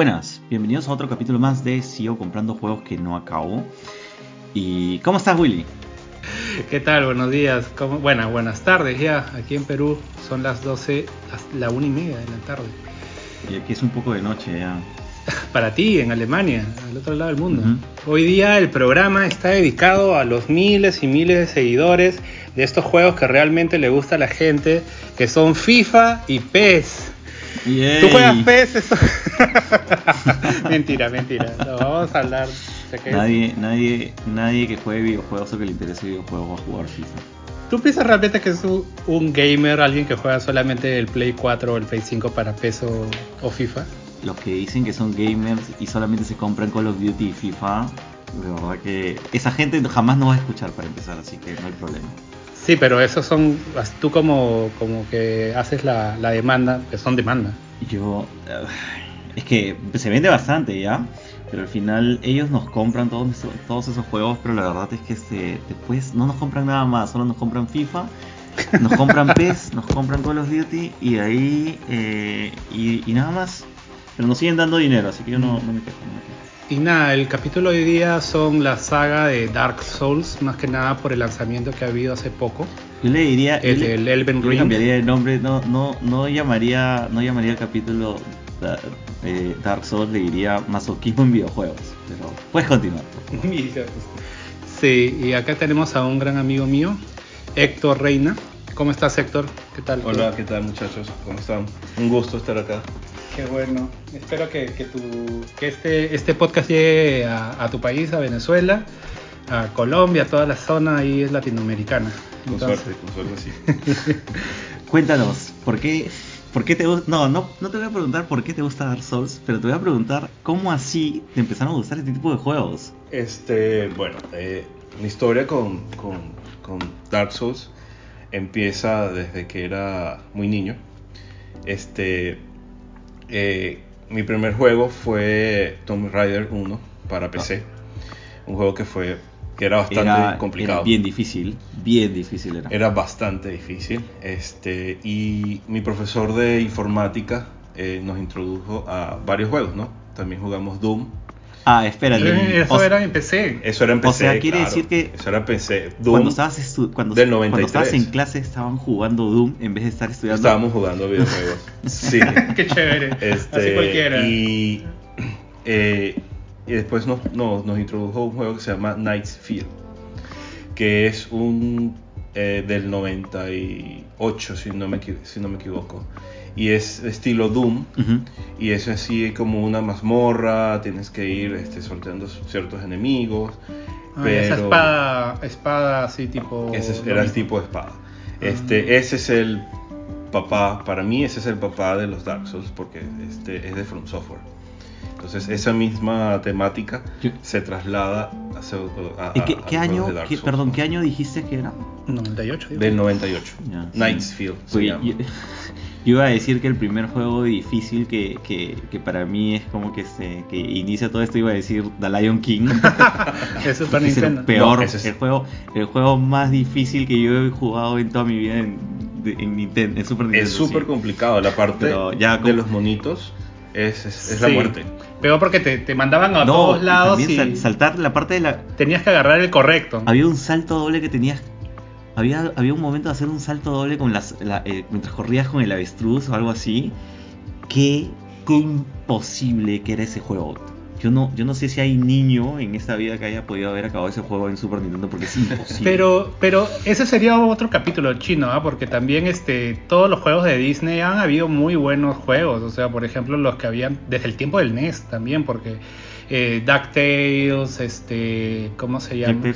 Buenas, bienvenidos a otro capítulo más de Sigo comprando juegos que no acabo. ¿Y cómo estás, Willy? ¿Qué tal? Buenos días. ¿Cómo? Buenas, buenas tardes ya. Aquí en Perú son las 12, la una y media de la tarde. Y aquí es un poco de noche ya. Para ti, en Alemania, al otro lado del mundo. Hoy día el programa está dedicado a los miles y miles de seguidores de estos juegos que realmente le gusta a la gente, que son FIFA y PES. Yay. ¿Tú juegas PES? Mentira, mentira. No, vamos a hablar. Nadie, nadie, nadie que juegue videojuegos o que le interese videojuegos va a jugar FIFA. ¿Tú piensas realmente que es un, un gamer, alguien que juega solamente el Play 4 o el Play 5 para PES o, o FIFA? Los que dicen que son gamers y solamente se compran Call of Duty y FIFA, de verdad que esa gente jamás nos va a escuchar para empezar, así que no hay problema. Sí, pero esos son, tú como, como que haces la, la demanda, que son demanda. Yo. Es que se vende bastante ya. Pero al final ellos nos compran todos, esos- todos esos juegos. Pero la verdad es que este, después no nos compran nada más. Solo nos compran FIFA. Nos compran PES. nos compran Call of Duty. Y de ahí. eh, y, y nada más. Pero nos siguen dando dinero. Así que yo no, no me quejo. no me quejo. Y nada, el capítulo de hoy día son la saga de Dark Souls, más que nada por el lanzamiento que ha habido hace poco. Yo le diría. El le- del Elden yo Ring. cambiaría el nombre. No, no, no llamaría. No llamaría el capítulo. Eh, Dark Souls. Le diría masoquismo en videojuegos. Pero puedes continuar. por favor. Sí, y acá tenemos a un gran amigo mío, Héctor Reina. ¿Cómo estás, Héctor? ¿Qué tal? Hola, ¿qué tal muchachos? ¿Cómo están? Un gusto estar acá. Qué bueno. Espero que, que, tu- que este, este podcast llegue a, a tu país, a Venezuela, a Colombia, a toda la zona ahí es latinoamericana. Con Entonces, suerte, con suerte sí. Cuéntanos, ¿por qué, por qué te gusta? No, no, no te voy a preguntar por qué te gusta Dark Souls, pero te voy a preguntar cómo así te empezaron a gustar este tipo de juegos. Este, bueno, eh, mi historia con, con, con Dark Souls empieza desde que era muy niño. Este, eh, mi primer juego fue Tomb Raider 1 para PC. Un juego que fue que era bastante Era, complicado. era bien difícil, bien difícil era. Era bastante difícil. Este, y mi profesor de informática eh, nos introdujo a varios juegos, ¿no? También jugamos Doom. Ah, espérate. Eh, Eso o, era en PC. Eso era en O PC. sea, quiere claro. decir que Eso era PC. Doom. cuando estabas, estu- cuando, del cuando 93. estabas en clase estaban jugando Doom en vez de estar estudiando. Estábamos jugando videojuegos. sí. Qué chévere. Este, Así cualquiera. Y, eh, y después nos, nos, nos introdujo un juego que se llama Knight's Field, que es un eh, del 98, si no, me, si no me equivoco. Y es estilo Doom, Ujú. y es así como una mazmorra, tienes que ir este, sorteando ciertos enemigos. Ah, Esa pero- espada, espada así tipo... ese es- era el tipo de espada. Este, ese es el papá, para mí ese es el papá de los Dark Souls porque este es de From Software. Entonces esa misma temática Yo- se traslada a, ¿Y qué, a- qué a año, de Dark qué- Souls, perdón, ¿no? qué año dijiste que era? 98, digo. Del 98. Ya, sí. Knight's Field se Porque llama. yo, yo iba a decir que el primer juego difícil que, que, que para mí es como que se que inicia todo esto iba a decir The Lion King. Es Super es el Nintendo. peor, No, es- el juego, el juego más difícil que yo he jugado en toda mi vida en, en Nintendo, en Super Nintendo. Es súper sí. complicado. La parte Pero ya de los monitos es, es, es la muerte. Peor porque te, te mandaban a No, todos lados y saltar la parte de la tenías que agarrar el correcto. había un salto doble que tenías había, había un momento de hacer un salto doble con las la- eh, mientras corrías con el avestruz o algo así qué, qué imposible que era ese juego yo no yo no sé si hay niño en esta vida que haya podido haber acabado ese juego en Super Nintendo porque es imposible Pero, pero ese sería otro capítulo chino, ¿ah? porque también este, todos los juegos de Disney han habido muy buenos juegos. O sea, por ejemplo, los que habían desde el tiempo del NES también, porque eh, DuckTales, este, ¿cómo se llama?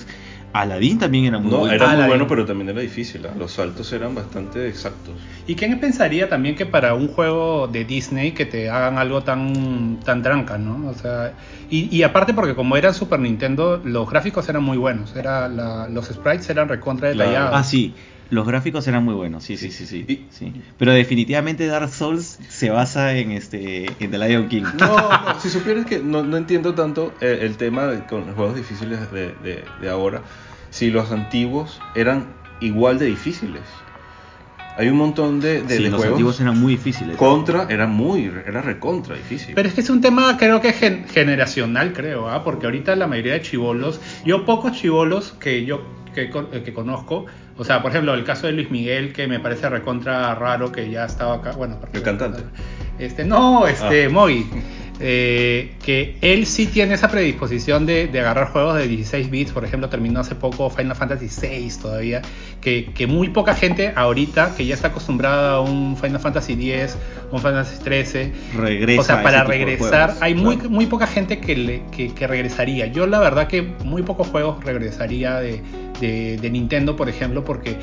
Aladdin también era muy No, bueno era muy bueno, pero también era difícil. ¿ah? Los saltos eran bastante exactos. ¿Y quién pensaría también que para un juego de Disney que te hagan algo tan, tan tranca, ¿no? O sea, y, y aparte porque como era Super Nintendo, los gráficos eran muy buenos, era la- los sprites eran recontra Claro. detallados. ah sí los gráficos eran muy buenos sí sí sí sí, sí. pero definitivamente Dark Souls se basa en este en The Lion King No, no, si supieras que no, no entiendo tanto eh, el tema de- con los juegos difíciles de, de- de ahora, si los antiguos eran igual de difíciles. Hay un montón de, de, Sí, de los juegos. antiguos eran muy difíciles. Contra era muy, era recontra difícil. Pero es que es un tema creo que gen- generacional, creo, ¿ah? porque ahorita la mayoría de chivolos, yo pocos chivolos que yo que, eh, que conozco, o sea, por ejemplo, el caso de Luis Miguel, que me parece recontra raro que ya estaba acá, bueno, El cantante. Este, no, este, Ah. Eh, que él sí tiene esa predisposición de, de agarrar juegos de 16 bits, por ejemplo, terminó hace poco Final Fantasy VI todavía, que, que muy poca gente ahorita, que ya está acostumbrada a un Final Fantasy X, un Final Fantasy XIII, Regresa o sea, para regresar, hay muy, claro. muy poca gente que, le, que, que regresaría. Yo la verdad que muy pocos juegos regresaría de, de- de Nintendo, por ejemplo, porque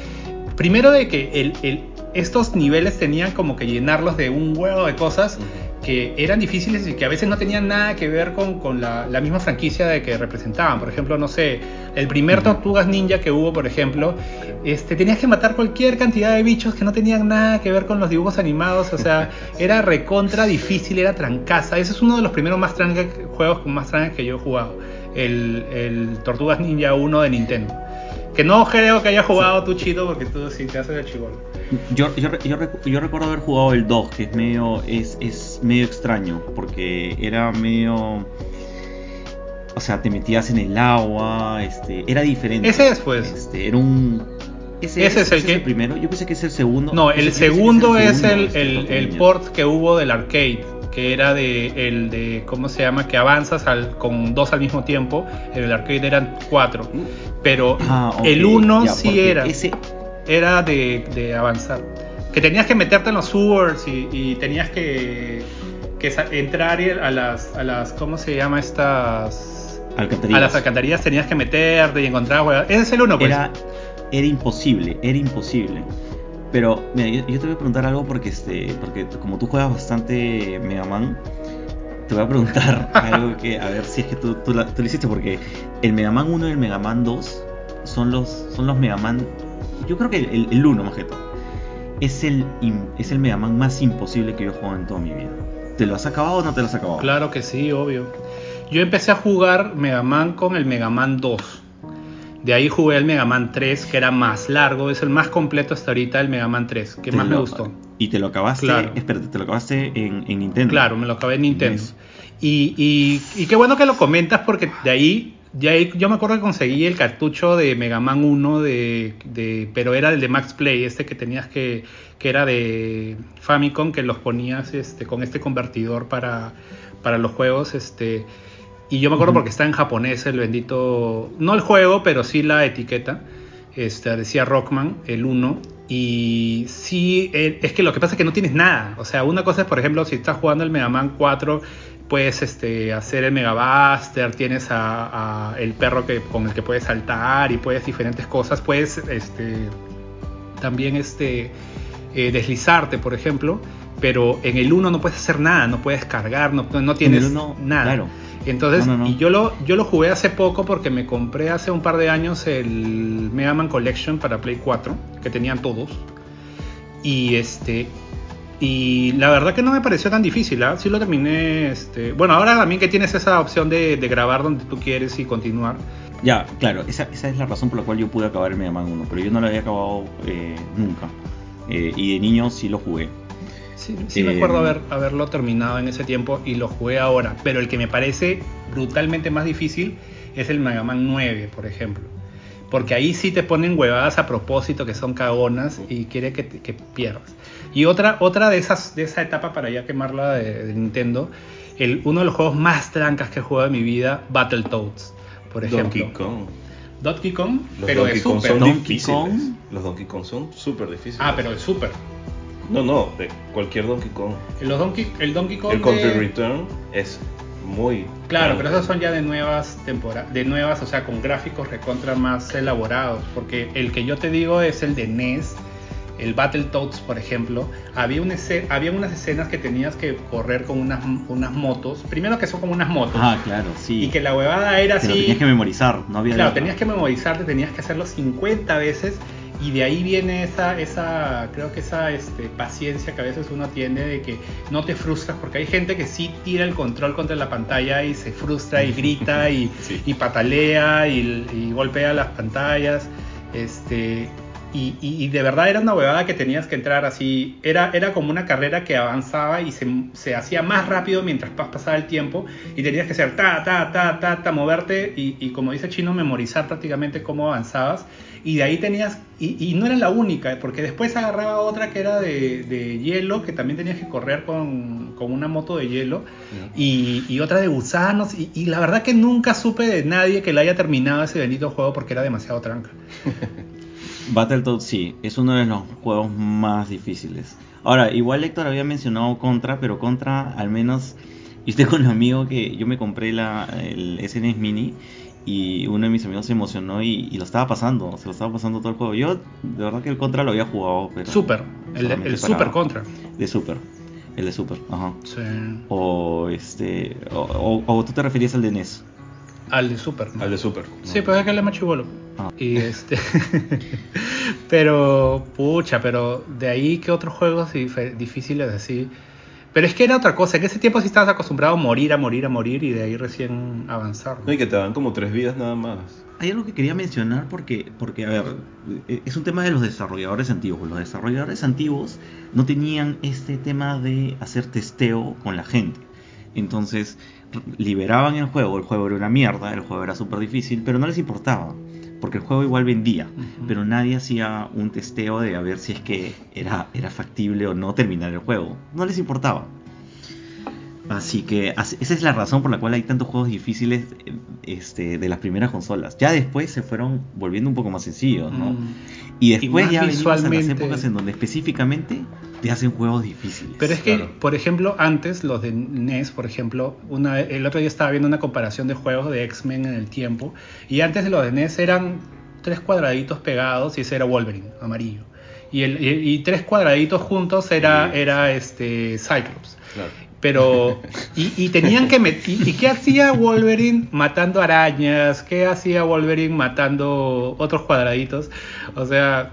primero de que el, el- estos niveles tenían como que llenarlos de un huevo de cosas. Que eran difíciles y que a veces no tenían nada que ver con, con la, la misma franquicia de que representaban. Por ejemplo, no sé, el primer. Tortugas Ninja que hubo, por ejemplo, este, tenías que matar cualquier cantidad de bichos que no tenían nada que ver con los dibujos animados. O sea, era recontra difícil, era trancaza. Ese es uno de los primeros más trancas, juegos con más trancas que yo he jugado. El, el Tortugas Ninja 1 de Nintendo. Que no creo que haya jugado tú, Chito, porque tú sí te haces el chivolo. Yo, yo, yo, recu- yo recuerdo haber jugado el 2, que es medio, es, es medio extraño, porque era medio... O sea, te metías en el agua, este, era diferente. Ese es, pues. Este, era un... Ese es el que- primero, yo pensé que es el segundo. No, el segundo es segundo, el, este, el, el Ninja. port que hubo del arcade, que era de el de cómo se llama, que avanzas al, con dos al mismo tiempo. En el arcade eran cuatro, pero Ah, el uno ya, sí era, Ese, era de, de avanzar. Que tenías que meterte en los sewers y, y tenías que, que entrar a las, a las, ¿cómo se llama estas? alcantarillas. A las alcantarillas tenías que meterte y encontrar. Ese es el uno, pues. era, era imposible, era imposible. Pero, mira, yo, yo te voy a preguntar algo porque, este, porque como tú juegas bastante Mega Man, te voy a preguntar algo que, a ver si es que tú, tú, la- tú lo hiciste, porque el Mega Man 1 y el Mega Man 2 son los, son los Mega Man, yo creo que el, el, el 1 más que todo, es el, es el Mega Man más imposible que yo he jugado en toda mi vida. ¿Te lo has acabado o no te lo has acabado? Claro que sí, obvio. Yo empecé a jugar Mega Man con el Mega Man 2. De ahí jugué el Mega Man 3, que era más largo, es el más completo hasta ahorita, el Mega Man 3, que Te más me lo- gustó. Y te lo acabaste, Claro. espérate, te lo acabaste en, en Nintendo. Claro, me lo acabé en Nintendo. Y, y- y qué bueno que lo comentas porque de ahí, de ahí yo me acuerdo que conseguí el cartucho de Mega Man 1, de, de- pero era el de Max Play, este que tenías que, que era de Famicom, que los ponías este, con este convertidor para, para los juegos. Este, y yo me acuerdo porque está en japonés el bendito, no el juego, pero sí la etiqueta. Este, decía Rockman, el 1. Y sí, eh, es que lo que pasa es que no tienes nada. O sea, una cosa es, por ejemplo, si estás jugando el Mega Man 4, puedes este, hacer el Mega Buster, tienes a, a el perro que, con el que puedes saltar y puedes diferentes cosas. Puedes este, también este, eh, deslizarte, por ejemplo. Pero en el 1 no puedes hacer nada, no puedes cargar, no, no tienes En el uno, nada. claro. Entonces, No, no, no. y yo lo, yo lo jugué hace poco porque me compré hace un par de años el Mega Man Collection para Play 4, que tenían todos. Y este. Y la verdad que no me pareció tan difícil, ¿ah? Sí lo terminé. Este, bueno, ahora también que tienes esa opción de, de grabar donde tú quieres y continuar. Ya, claro, esa, esa es la razón por la cual yo pude acabar el Mega Man 1, pero yo no lo había acabado eh, nunca. Eh, y de niño sí lo jugué. Sí, sí me Eh, acuerdo haber, haberlo terminado en ese tiempo y lo jugué ahora. Pero el que me parece brutalmente más difícil es el Mega Man 9, por ejemplo. Porque ahí sí te ponen huevadas a propósito que son cagonas y quiere que, que pierdas. Y otra, otra de, esas, de esa etapa para ya quemarla de, de Nintendo, el, uno de los juegos más trancas que he jugado en mi vida, Battletoads, por ejemplo. Donkey Kong. Donkey Kong, Los pero Donkey de Kong Super. son difíciles. Los Donkey Kong son súper difíciles. Ah, pero de Super. No, no, de cualquier Donkey Kong. Los Donkey, el Donkey Kong El Country de- Return es muy. Claro, pero grande. esos son ya de nuevas temporadas, de nuevas, o sea, con gráficos recontra más elaborados, porque el que yo te digo es el de NES, el Battletoads, por ejemplo, había, un esce- había unas escenas que tenías que correr con unas, unas motos, primero que son como unas motos, Ah, claro, sí. y que la huevada era Te lo así, tenías que memorizar, no había claro, tenías que memorizarte, tenías que hacerlo 50 veces, y de ahí viene esa, esa creo que esa este, paciencia que a veces uno tiene de que no te frustras, porque hay gente que sí tira el control contra la pantalla y se frustra y grita y, Sí. y patalea y, y golpea las pantallas. Este, y, y- de verdad era una huevada que tenías que entrar así. Era, era como una carrera que avanzaba y se, se hacía más rápido mientras pas- pasaba el tiempo. Y tenías que hacer ta, ta, ta, ta, ta, moverte. Y, y como dice Chino, memorizar prácticamente cómo avanzabas. Y de ahí tenías. Y, y no era la única, porque después agarraba otra que era de, de hielo, que también tenías que correr con, con una moto de hielo. Y, y otra de gusanos. Y, y la verdad que nunca supe de nadie que le haya terminado ese bendito juego porque era demasiado tranca. Battletoads sí, es uno de los juegos más difíciles. Ahora, igual Héctor había mencionado Contra, pero Contra al menos... Y tengo un amigo que yo me compré la, el SNES Mini y uno de mis amigos se emocionó y, y lo estaba pasando, se lo estaba pasando todo el juego. Yo, de verdad que el Contra lo había jugado, pero... Super, el, el Super Contra. De Super, el de Super, ajá. Sí. O este... O, o- o tú te referías al de NES. Al de Super. ¿no? Al de Super. Sí, pues es que él es más chibolo. Ah. Y este. pero, pucha, pero de ahí que otros juegos dif- difíciles así. Pero es que era otra cosa. En ese tiempo sí estabas acostumbrado a morir, a morir, a morir y de ahí recién avanzar. ¿no? No, y que te dan como tres vidas nada más. Hay algo que quería mencionar porque, porque, a ver, eh, es un tema de los desarrolladores antiguos. Los desarrolladores antiguos no tenían este tema de hacer testeo con la gente. Entonces, liberaban el juego, el juego era una mierda, el juego era súper difícil, pero no les importaba, porque el juego igual vendía, Ujú. pero nadie hacía un testeo de a ver si es que era, era factible o no terminar el juego. No les importaba. Así que esa es la razón por la cual hay tantos juegos difíciles eh, este, de las primeras consolas. Ya después se fueron volviendo un poco más sencillos, ¿no? Mm. Y después más ya venimos a las épocas en donde específicamente te hacen juegos difíciles. Pero es que, Claro. por ejemplo, antes los de NES, por ejemplo, una, el otro día estaba viendo una comparación de juegos de X-Men en el tiempo. Y antes de los de NES eran tres cuadraditos pegados y ese era Wolverine, amarillo. Y, el, y, y tres cuadraditos juntos era, Sí. era este Cyclops. Claro. Pero, y, y tenían que meter. Y, y qué hacía Wolverine matando arañas? ¿Qué hacía Wolverine matando otros cuadraditos? O sea,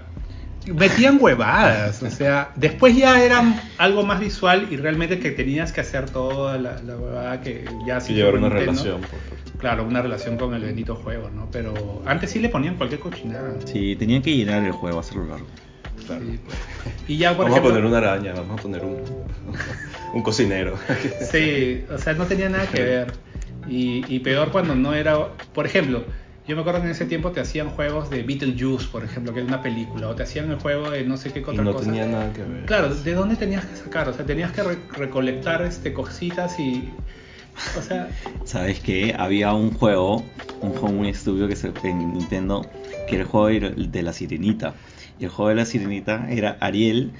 metían huevadas. O sea, después ya eran algo más visual y realmente que tenías que hacer toda la, la huevada que ya sí llevar una relación. Claro, una relación con el bendito juego, ¿no? Pero antes sí le ponían cualquier cochinada. Sí, tenían que llenar el juego, hacerlo largo. Claro. Sí, pues. Y ya, por Vamos ejemplo. a poner una araña, vamos a poner un, un cocinero. Sí, o sea, no tenía nada que ver. Y, y peor cuando no era. Por ejemplo, yo me acuerdo que en ese tiempo te hacían juegos de Beetlejuice, por ejemplo, que era una película, o te hacían el juego de no sé qué y otra no cosa. tenía nada que ver. Claro, ¿de dónde tenías que sacar? O sea, tenías que re- recolectar este, cositas y. O sea, ¿Sabes qué? Había un juego, un juego muy estúpido que se, en Nintendo, que era el juego de, la sirenita. Y el juego de la sirenita era Ariel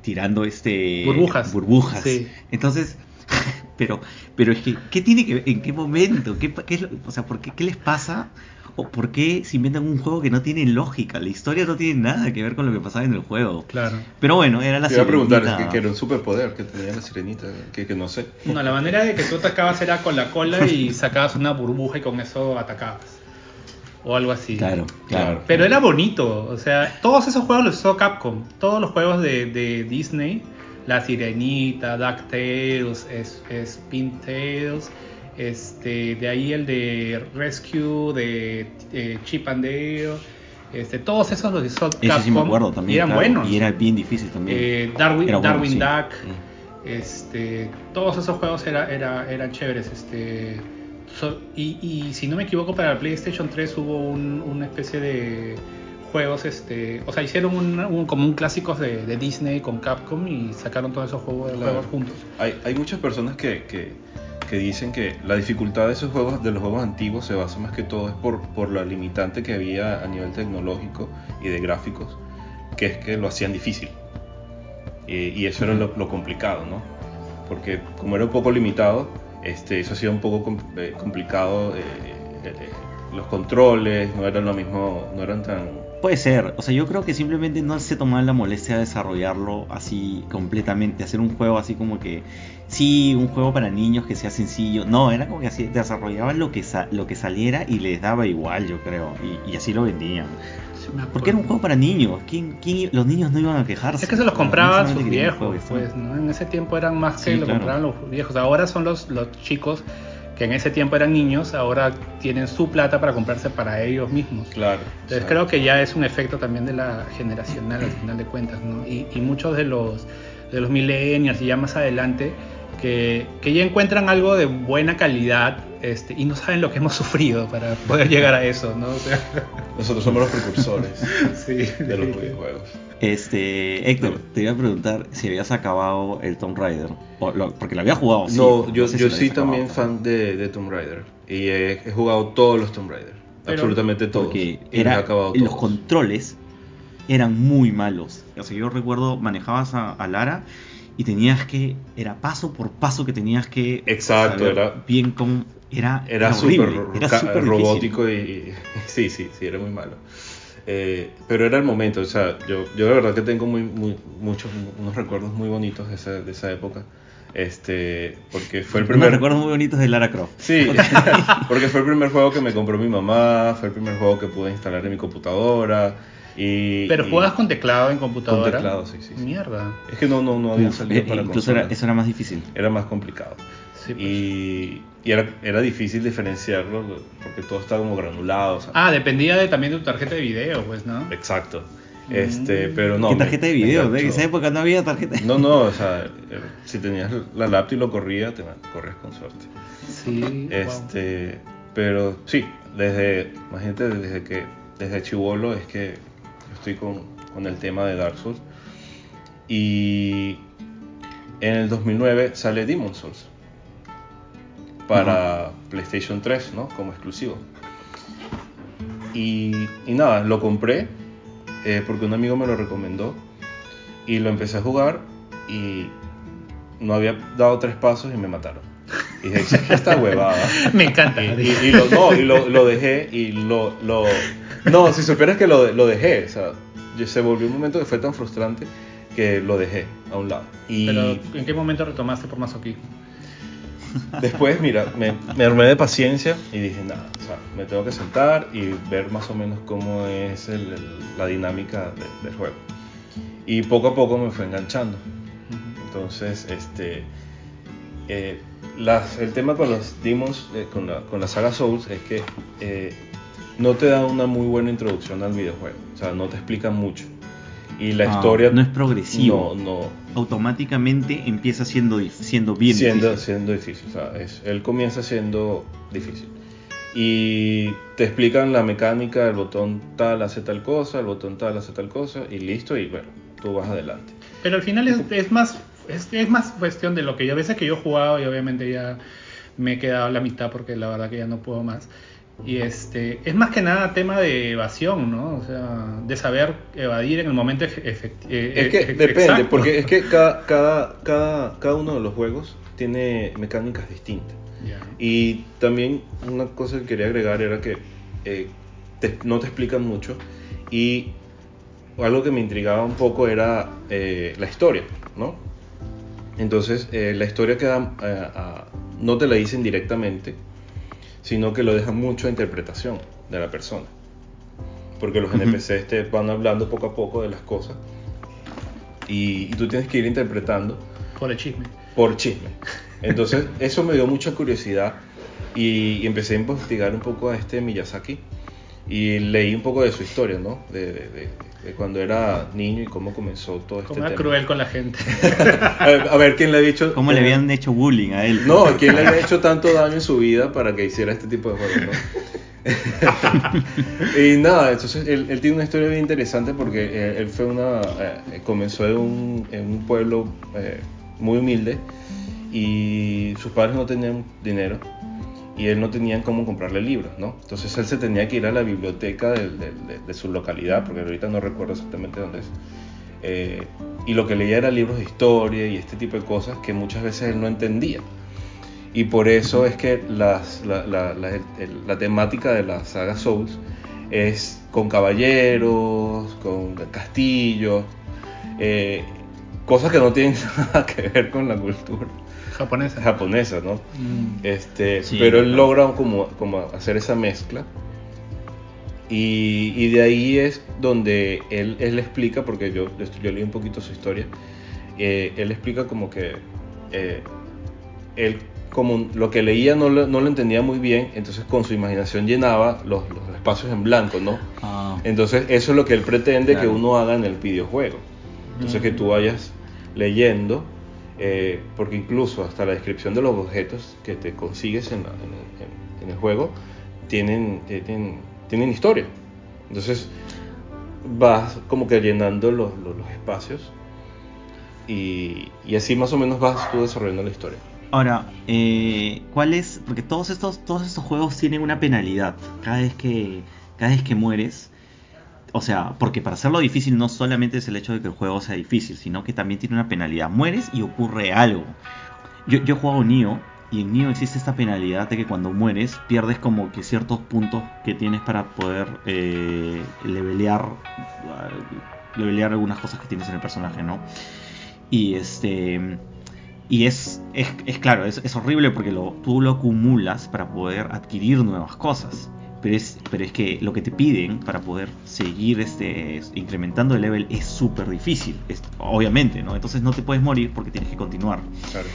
tirando este Burbujas. burbujas. Sí. Entonces, pero, pero es que, ¿qué tiene que ver? ¿En qué momento? ¿Qué, qué es lo- o sea, ¿por qué, qué les pasa? ¿O por qué se inventan un juego que no tiene lógica? La historia no tiene nada que ver con lo que pasaba en el juego. claro. Pero bueno, era la Te iba a preguntar, sirenita. que, que era un superpoder que tenía la sirenita, que, que no sé. No, la manera de que tú atacabas era con la cola y sacabas una burbuja y con eso atacabas. O algo así. Claro, claro. Pero era bonito, o sea, todos esos juegos los hizo Capcom, todos los juegos de, de Disney, La Sirenita, DuckTales, es, este, de ahí el de Rescue, de eh, Chip and Dale, este, todos esos los hizo Capcom Ese sí me acuerdo también. y eran claro, buenos. Y era bien difícil también. Eh, Darwin, Era. Duck, Mm. este, todos esos juegos era, era- eran chéveres. Este, so- y, y si no me equivoco, para el PlayStation 3 hubo un- una especie de juegos, este, o sea, hicieron un, un- como un clásicos de, de Disney con Capcom y sacaron todos esos juegos, Claro. juegos juntos. Hay, hay muchas personas que, que, que dicen que la dificultad de esos juegos, de los juegos antiguos, se basa más que todo es por, por la limitante que había a nivel tecnológico y de gráficos, que es que lo hacían difícil. Eh, y eso era lo, lo complicado, ¿no? Porque como era un poco limitado, este, eso hacía un poco com- eh, complicado. eh, controles no eran lo mismo, no eran tan Puede ser, o sea, yo creo que simplemente no se tomaban la molestia de desarrollarlo así completamente, hacer un juego así como que, sí, un juego para niños que sea sencillo, no, era como que así, desarrollaban lo que, sa- lo que saliera y les daba igual, yo creo, y, y así lo vendían. Porque era un juego para niños, ¿Quién, quién- los niños no iban a quejarse. Es que se los compraban sus viejos, pues, ¿no? En ese tiempo eran más que Sí, lo claro. compraban los viejos. Ahora son los, los chicos que en ese tiempo eran niños, ahora tienen su plata para comprarse para ellos mismos. Claro. Entonces creo que ya es un efecto también de la generacional al final de cuentas, ¿no? Y, y muchos de los, de los millennials y ya más adelante que, que, ya encuentran algo de buena calidad este, y no saben lo que hemos sufrido para poder llegar a eso, ¿no? O sea... Nosotros somos los precursores sí, de los videojuegos. Este, Héctor, te iba a preguntar si habías acabado el Tomb Raider, o lo, porque lo había jugado. Sí, no, yo, sé yo si sí también fan de, de, Tomb Raider y he, he, jugado todos los Tomb Raider, Pero, absolutamente todos. Porque era, los, acabado los controles eran muy malos. O sea, yo recuerdo manejabas a, a Lara y tenías que era paso por paso que tenías que exacto saber era bien cómo era era, era súper era robótico y, y, sí sí sí era muy malo eh, pero era el momento o sea yo yo de verdad que tengo muy, muy muchos unos recuerdos muy bonitos de esa, de esa época este porque fue el primer unos recuerdos muy bonitos de Lara Croft sí porque fue el primer juego que me compró mi mamá fue el primer juego que pude instalar en mi computadora y, Pero y juegas con teclado en computadora. Con teclado, sí, sí. sí. Mierda. Es que no, no, no había salido eh, para Incluso era, eso era más difícil. Era más complicado. Sí, pues. y, y era, era, difícil diferenciarlo porque todo estaba como granulado. ¿sabes? Ah, dependía de, también de tu tarjeta de video, pues, ¿no? Exacto. Este, pero no. ¿Qué tarjeta de video? En esa época no había tarjeta. No, no, o sea, si tenías la laptop y lo corría, te corrías con suerte. Sí. Este, wow. pero sí, desde, imagínate, desde que, desde Chivolo es que estoy con, con, el tema de Dark Souls. Y en el 2009 sale Demon Souls para. PlayStation 3, ¿no? Como exclusivo. Y, y nada, lo compré eh, porque un amigo me lo recomendó y lo empecé a jugar y no había dado tres pasos y me mataron. Y dije, esta huevada. me encanta. Y, y, y, lo, no, y lo, lo, dejé y lo, lo... No, si supieras que lo, lo dejé, o sea, se volvió un momento que fue tan frustrante que lo dejé a un lado. Y Pero, ¿en qué momento retomaste por masoquismo? Después, mira, me, me, armé de paciencia y dije, nada, o sea, me tengo que sentar y ver más o menos cómo es el, el, la dinámica de, del juego. Y poco a poco me fue enganchando. Entonces, este, eh, las, el tema con los Demons, eh, con, la, con la saga Souls, es que eh, no te da una muy buena introducción al videojuego. O sea, no te explica mucho. Y la ah, historia. No es progresivo. No, no. Automáticamente empieza siendo, siendo bien siendo, difícil. Siendo difícil. O sea, es, él comienza siendo difícil. Y te explican la mecánica: el botón tal hace tal cosa, el botón tal hace tal cosa, y listo, y bueno, tú vas adelante. Pero al final es, es más. Es, es más cuestión de lo que yo a veces que yo he jugado y obviamente ya me he quedado a la mitad porque la verdad que ya no puedo más. Y este, es más que nada tema de evasión, ¿no? O sea, de saber evadir en el momento efectivo. Eh, es que depende, exacto. porque es que cada, cada, cada, cada uno de los juegos tiene mecánicas distintas. Yeah. Y también una cosa que quería agregar era que eh, te, no te explican mucho y algo que me intrigaba un poco era eh, la historia, ¿no? Entonces, eh, la historia queda, a, no te la dicen directamente, sino que lo dejan mucho a interpretación de la persona. Porque los uh -huh. NPCs te van hablando poco a poco de las cosas y, y, tú tienes que ir interpretando. Por el chisme. Por chisme. Entonces, eso me dio mucha curiosidad y, y, empecé a investigar un poco a este Miyazaki y leí un poco de su historia, ¿no? De, de, de, de cuando era niño y cómo comenzó todo este Cómo era tema. cruel con la gente. a, ver, a, ver, quién le ha dicho. ¿Cómo le habían hecho bullying a él? No, quién le había hecho tanto daño en su vida para que hiciera este tipo de juegos, ¿no? y nada, entonces él, él, tiene una historia bien interesante porque él, él fue una. Eh, comenzó en un, en un pueblo eh, muy humilde y sus padres no tenían dinero y él no tenía cómo comprarle libros, ¿no? Entonces él se tenía que ir a la biblioteca de, de, de, de su localidad, porque ahorita no recuerdo exactamente dónde es, eh, y lo que leía era libros de historia y este tipo de cosas que muchas veces él no entendía. Y por eso es que las, la, la, la, el, la, temática de la saga Souls es con caballeros, con castillos, eh, cosas que no tienen nada que ver con la cultura japonesa. japonesa, ¿no? Mm. Este, sí, pero él logra como, como hacer esa mezcla. Y, y, de ahí es donde él, él explica, porque yo, yo leí un poquito su historia, eh, él explica como que eh, él como lo que leía no lo, no lo entendía muy bien, entonces con su imaginación llenaba los, los espacios en blanco, ¿no? Ah, Entonces eso es lo que él pretende Claro. que uno haga en el videojuego. Entonces que tú vayas leyendo, eh, porque incluso hasta la descripción de los objetos que te consigues en, la- el, juego tienen, tienen, tienen historia. Entonces vas como que llenando los, los- los espacios y, y así más o menos vas tú desarrollando la historia. Ahora, eh, ¿cuál es? Porque todos estos, todos estos juegos tienen una penalidad cada vez que, cada vez que mueres. O sea, porque para hacerlo difícil no solamente es el hecho de que el juego sea difícil, sino que también tiene una penalidad. Mueres y ocurre algo. Yo, yo he jugado y en Nioh existe esta penalidad de que cuando mueres pierdes como que ciertos puntos que tienes para poder eh, levelear, levelear algunas cosas que tienes en el personaje, ¿no? Y este y es, es, es claro, es, horrible porque tú lo acumulas para poder adquirir nuevas cosas. Pero es, pero es que lo que te piden para poder seguir este, incrementando el level es súper difícil, es- obviamente, ¿no? Entonces no te puedes morir porque tienes que continuar. Claro.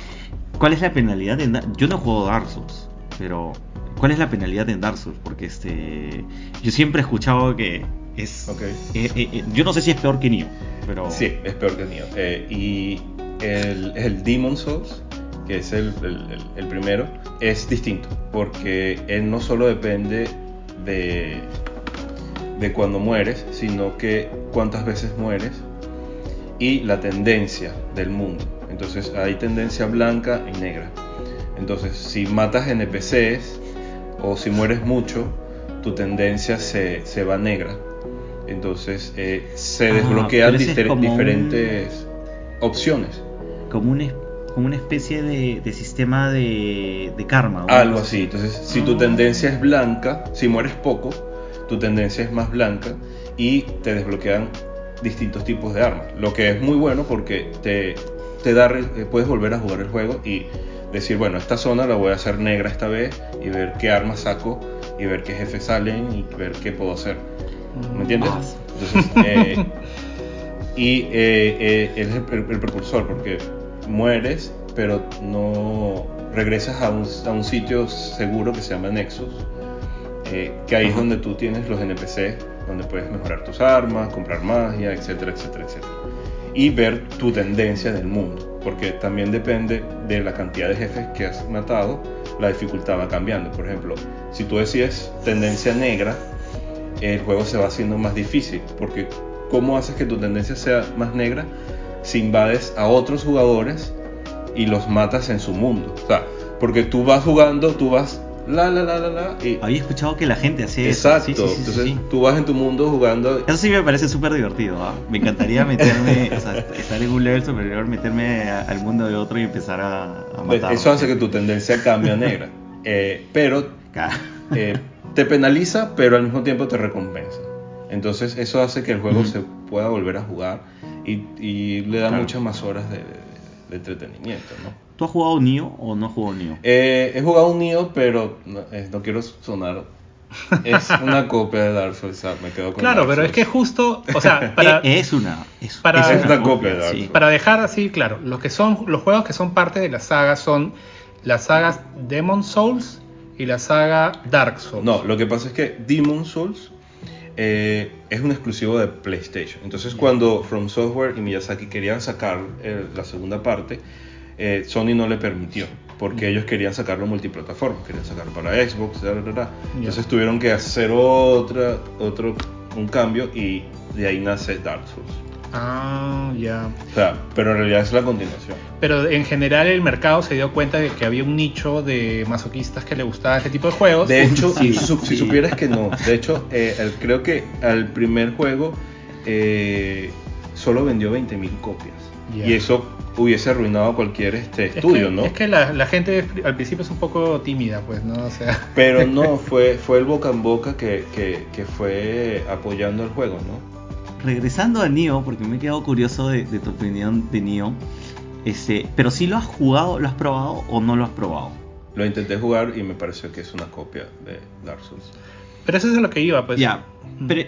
¿Cuál es la penalidad en Yo no juego Dark Souls, pero ¿cuál es la penalidad en Dark Souls? Porque este yo siempre he escuchado que es... Ok. eh, eh, eh, yo no sé si es peor que Nioh, pero... Sí, es peor que Nioh. Eh, y el, el Demon Souls, que es el- el- el primero, es distinto, porque él no solo depende de, de cuando mueres, sino que cuántas veces mueres y la tendencia del mundo. Entonces hay tendencia blanca y negra. Entonces, si matas NPCs o si mueres mucho, tu tendencia se, se va negra. Entonces eh, se Ah, desbloquean difer- un- diferentes opciones. como una, como una especie de, de sistema de, de karma. Algo así. Entonces, si tu tendencia es blanca, si mueres poco, tu tendencia es más blanca y te desbloquean distintos tipos de armas. Lo que es muy bueno porque te, te da, eh, puedes volver a jugar el juego y decir, bueno, esta zona la voy a hacer negra esta vez y ver qué armas saco y ver qué jefes salen y ver qué puedo hacer. ¿Me entiendes? Ah. Entonces, eh, y eh, eh, él es el, el precursor porque mueres, pero no regresas a un, a un sitio seguro que se llama Nexus, eh, que ahí es donde tú tienes los NPC, donde puedes mejorar tus armas, comprar magia, etcétera, etcétera, etcétera. Y ver tu tendencia del mundo, porque también depende de la cantidad de jefes que has matado, la dificultad va cambiando. Por ejemplo, si tú decides tendencia negra, el juego se va haciendo más difícil, porque ¿cómo haces que tu tendencia sea más negra si invades a otros jugadores y los matas en su mundo? O sea, porque tú vas jugando, tú vas la la la la la y Había escuchado que la gente hacía exacto, eso. Sí, sí, sí, sí, entonces tú vas en tu mundo jugando Eso sí me parece súper divertido. ¿ah? Me encantaría meterme, o sea, estar en un level superior, meterme a- al mundo de otro y empezar a, a Pues, matar. eso hace que tu tendencia cambie a negra. Eh, pero eh, te penaliza, pero al mismo tiempo te recompensa. Entonces eso hace que el juego se pueda volver a jugar y, y le da Claro. muchas más horas de, de- de entretenimiento, ¿no? ¿Tú has jugado Nioh o no has jugado Nioh? Eh, he jugado Nioh, pero no, eh, no quiero sonar... Es una copia de Dark Souls, o sea, me quedo con Claro, Dark pero es Souls. que justo, o sea, para, es una. Es, para- Es una copia de Dark sí. Souls. para dejar así claro, los que son los juegos que son parte de la saga son las sagas Demon Souls y la saga Dark Souls. No, lo que pasa es que Demon Souls eh, es un exclusivo de PlayStation. Entonces, cuando From Software y Miyazaki querían sacar eh, la segunda parte, eh, Sony no le permitió, porque ellos querían sacarlo multiplataforma, querían sacarlo para Xbox, da, da, da, da. entonces tuvieron que hacer otra, otro, un cambio y de ahí nace Dark Souls. Ah, ya. O sea, pero en realidad es la continuación. Pero en general el mercado se dio cuenta de que había un nicho de masoquistas que le gustaba este tipo de juegos. De hecho, Sí, si, supieras que no, de hecho, eh, el- creo que al primer juego eh, solo vendió 20.000 copias. Y eso hubiese arruinado cualquier este, Es estudio, que, ¿no? Es que la, la gente al principio es un poco tímida, pues, ¿no? O sea, Pero no, fue, fue el boca en boca que, que, que fue apoyando el juego, ¿no? Regresando a Nioh, porque me he quedado curioso de, de tu opinión de Nioh. Este, pero si lo has jugado, lo has probado o no lo has probado. Lo intenté jugar y me pareció que es una copia de Dark Souls. pero eso es a lo que iba, pues. ya, Mm. pero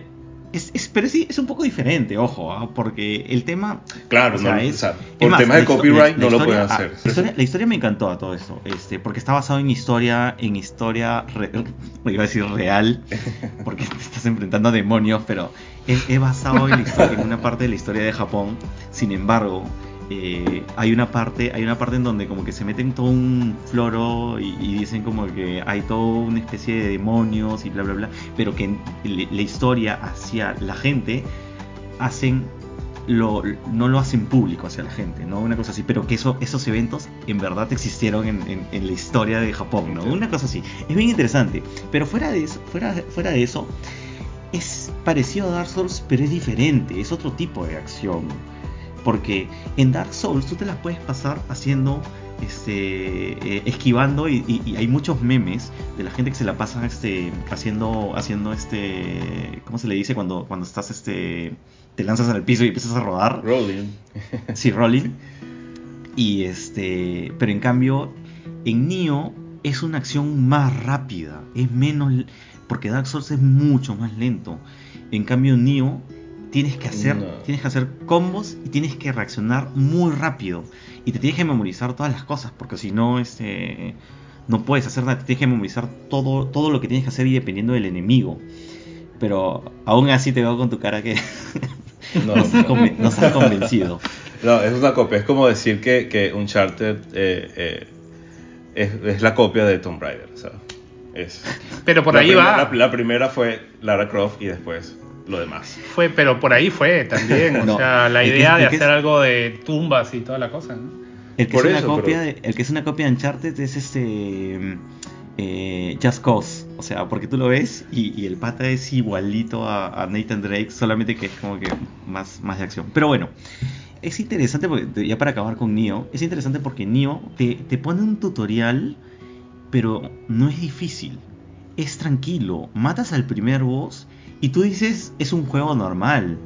Es, es- pero sí, es un poco diferente, ojo, ¿ah? porque el tema... Claro, o sea, no, es- o sea, por más, temas de copyright la- la no lo historia- pueden ah, hacer. La historia, la historia me encantó a todo esto, este, porque está basado en historia, en historia, re- iba a decir real, porque te estás enfrentando a demonios, pero es, es basado en, la historia- en una parte de la historia de Japón. Sin embargo, eh, hay una parte, hay una parte en donde como que se meten todo un floro y, dicen como que hay toda una especie de demonios y bla bla bla, pero que la historia hacia la gente hacen lo, no lo hacen público hacia la gente, ¿no? Una cosa así, pero que eso, esos eventos en verdad existieron en, la historia de Japón, ¿no? Una cosa así. Es bien interesante. Pero fuera de eso, fuera de eso, es parecido a Dark Souls, pero es diferente, es otro tipo de acción. Porque en Dark Souls tú te las puedes pasar haciendo, este, eh, esquivando y, y- y hay muchos memes de la gente que se la pasa este, haciendo, haciendo este, ¿cómo se le dice cuando, cuando estás, este, te lanzas al piso y empiezas a rodar? Rolling. Sí, rolling. Y este, pero en cambio, en Nioh es una acción más rápida, es menos, porque Dark Souls es mucho más lento. En cambio, en Nioh tienes que hacer, No. tienes que hacer combos y tienes que reaccionar muy rápido y te tienes que memorizar todas las cosas, porque si no, este, no puedes hacer nada, te tienes que memorizar todo, todo lo que tienes que hacer y dependiendo del enemigo. Pero aún así te veo con tu cara que No, no, estás no. conven- no estás convencido. No, es una copia. Es como decir que, que Uncharted eh, eh, es, es la copia de Tomb Raider. o sea, es, Pero por la ahí primera- va. La, la primera fue Lara Croft y después lo demás. Fue, pero por ahí fue también. O sea, la que idea de hacer es- algo de tumbas y toda la cosa, ¿no? El que, Por es una eso, copia pero- de, el que es una copia de Uncharted es este eh, Just Cause. O sea, porque tú lo ves y, y el pata es igualito a, a Nathan Drake, solamente que es como que más, más de acción. Pero bueno, es interesante porque, ya para acabar con Neo, es interesante porque Neo te, te pone un tutorial, pero no es difícil. Es tranquilo. Matas al primer boss y tú dices, es un juego normal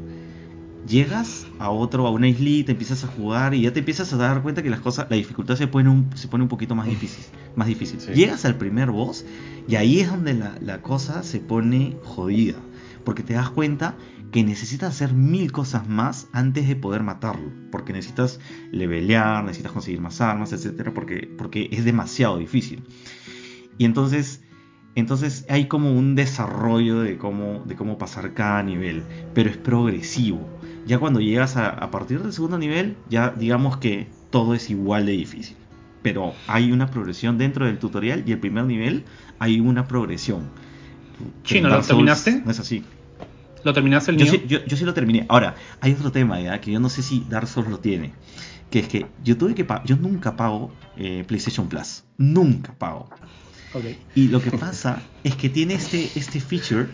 llegas a otro, a una islita, empiezas a jugar y ya te empiezas a dar cuenta que las cosas, la dificultad se pone un, se pone un poquito más difícil. Más difícil. Sí. Llegas al primer boss y ahí es donde la, la cosa se pone jodida. Porque te das cuenta que necesitas hacer mil cosas más antes de poder matarlo. Porque necesitas levelear, necesitas conseguir más armas, etcétera, porque, porque es demasiado difícil. Y entonces, entonces hay como un desarrollo de cómo, de cómo pasar cada nivel, pero es progresivo. Ya cuando llegas a, a partir del segundo nivel, ya digamos que todo es igual de difícil. Pero hay una progresión dentro del tutorial y el primer nivel hay una progresión. Chino, ¿lo terminaste? No es así. ¿Lo terminaste el Yo sí, yo, yo sí lo terminé. Ahora, hay otro tema ya que yo no sé si Dark Souls lo tiene. Que es que yo tuve que yo nunca pago eh, PlayStation Plus. Nunca pago. Ok. Y lo que pasa es que tiene este, este feature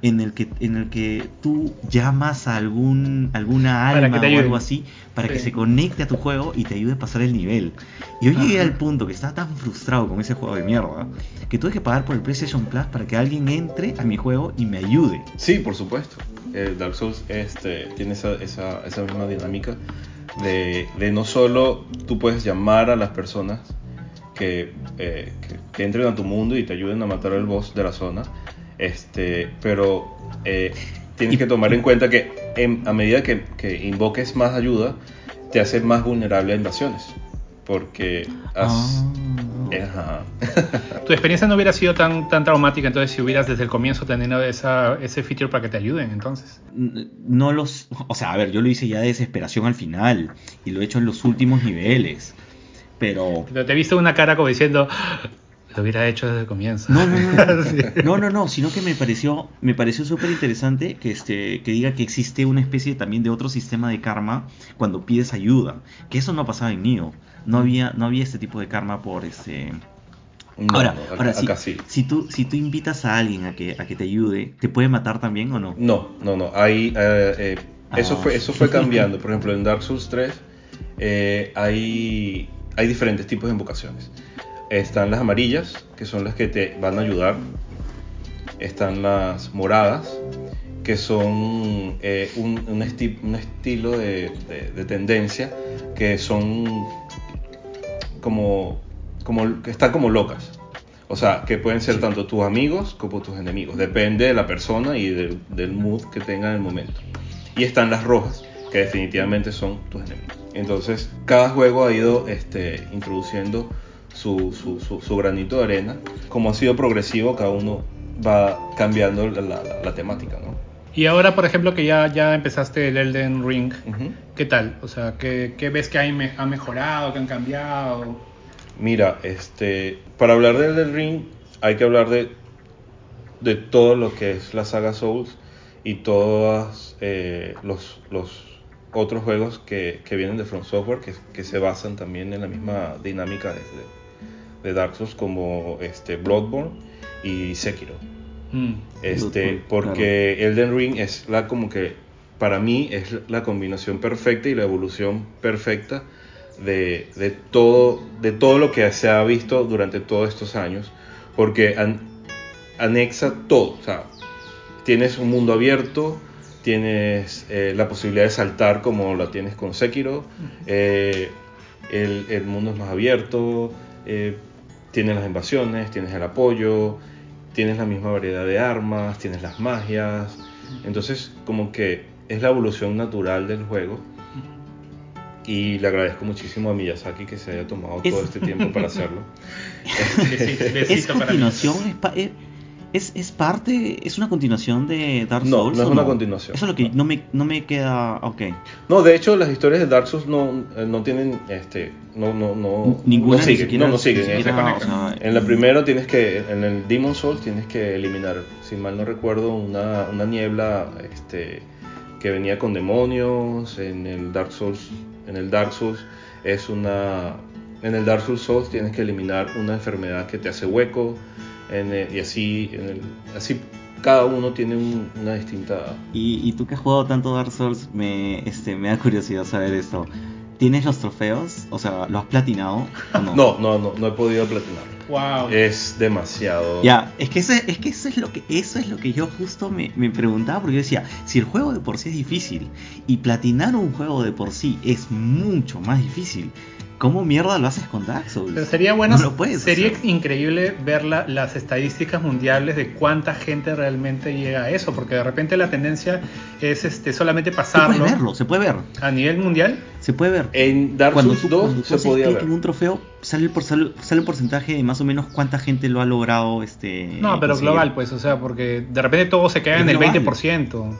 en el que en el que tú llamas a algún alguna alma que o algo así para que Sí. se conecte a tu juego y te ayude a pasar el nivel. Y yo llegué Ajá. al punto que estaba tan frustrado con ese juego de mierda que tuve que pagar por el PlayStation Plus para que alguien entre a mi juego y me ayude. Sí, por supuesto. El Dark Souls este, tiene esa, esa, esa misma dinámica de, de no solo tú puedes llamar a las personas que, eh, que, entren a tu mundo y te ayuden a matar al boss de la zona, este, pero eh, tienes que tomar en cuenta que en- a medida que, que invoques más ayuda, te hace más vulnerable a invasiones. Porque has... Ah. Ajá. Tu experiencia no hubiera sido tan, tan traumática entonces si hubieras desde el comienzo tenido esa, ese feature para que te ayuden entonces. No los o sea a ver yo lo hice ya de desesperación al final y lo he hecho en los últimos niveles pero Pero te he visto una cara como diciendo, "Ah, lo hubiera hecho desde el comienzo. no no no no, Sí. no no no sino que me pareció me pareció súper interesante que este que diga que existe una especie también de otro sistema de karma cuando pides ayuda que eso no pasaba en Nioh no había no había este tipo de karma por este No, ahora, no, acá, ahora si, acá sí. si tú si tú invitas a alguien a que a que te ayude te puede matar también o no No, no, no. Ahí, eh, eh, eso, Ah. fue, eso fue cambiando. Por ejemplo, en Dark Souls 3 eh, hay, hay diferentes tipos de invocaciones. Están las amarillas, que son las que te van a ayudar. Están las moradas, que son eh, un, un esti- un estilo de, de- de tendencia, que son como, como que están como locas. O sea, que pueden ser tanto tus amigos como tus enemigos. Depende de la persona y del, del mood que tenga en el momento. Y están las rojas, que definitivamente son tus enemigos. Entonces, cada juego ha ido este, introduciendo su, su, su, su granito de arena. Como ha sido progresivo, cada uno va cambiando la, la- la temática, ¿no? Y ahora, por ejemplo, que ya, ya empezaste el Elden Ring. ¿qué tal? O sea, ¿qué, qué ves que hay me- ha mejorado, que han cambiado? Mira, este, para hablar del Elden Ring hay que hablar de, de todo lo que es la saga Souls y todos eh, los, los otros juegos que, que vienen de From Software que, que se basan también en la misma dinámica de, de- Dark Souls como este, Bloodborne y Sekiro. Mm. Este, Bloodborne, porque Elden Ring es la como que para mí es la combinación perfecta y la evolución perfecta de, de todo de todo lo que se ha visto durante todos estos años, porque an- anexa todo, o sea, tienes un mundo abierto, tienes eh, la posibilidad de saltar como la tienes con Sekiro, eh, el, el mundo es más abierto, eh, tienes las invasiones, tienes el apoyo, tienes la misma variedad de armas, tienes las magias, entonces como que es la evolución natural del juego. Y le agradezco muchísimo a Miyazaki que se haya tomado Es- todo este tiempo para hacerlo. ¿Es besito para continuación? ¿Es, es, es, es parte? ¿Es una continuación de Dark No, Souls? no es o una continuación. Eso es lo que no me, no me queda. Ok. No, de hecho las historias de Dark Souls no, eh, no tienen, este, no, no, no, Ninguna no ni siguen, siquiera- no, no siguen. siquiera, se o sea, En la primera tienes que, en el Demon Souls tienes que eliminar, si mal no recuerdo, una, una niebla este, que venía con demonios. En el Dark Souls, en el Dark Souls es una, en el Dark Souls Souls tienes que eliminar una enfermedad que te hace hueco. En el- y así, en el- así cada uno tiene un- una distinta. Y, y tú que has jugado tanto Dark Souls, me, este, me da curiosidad saber esto. ¿Tienes los trofeos? O sea, ¿lo has platinado o no? No, no, no, no he podido platinar. Wow. Es demasiado. Ya, es que, ese- es que eso es lo que eso es lo que yo justo me, me preguntaba porque yo decía, si el juego de por sí es difícil y platinar un juego de por sí es mucho más difícil, ¿cómo mierda lo haces con Dark Souls? Pero sería bueno, No lo puedes sería hacer. increíble ver la- las estadísticas mundiales de cuánta gente realmente llega a eso, porque de repente la tendencia es este solamente Se puede pasarlo verlo, se puede ver, a nivel mundial. se puede ver. En Dark cuando Souls tú, 2 cuando tú se haces podía clic ver. en un trofeo, sale el, por- sale, sale el porcentaje de más o menos cuánta gente lo ha logrado. Este, No, pero conseguir. global, pues, o sea, porque de repente todo se queda Es en el global. 20%.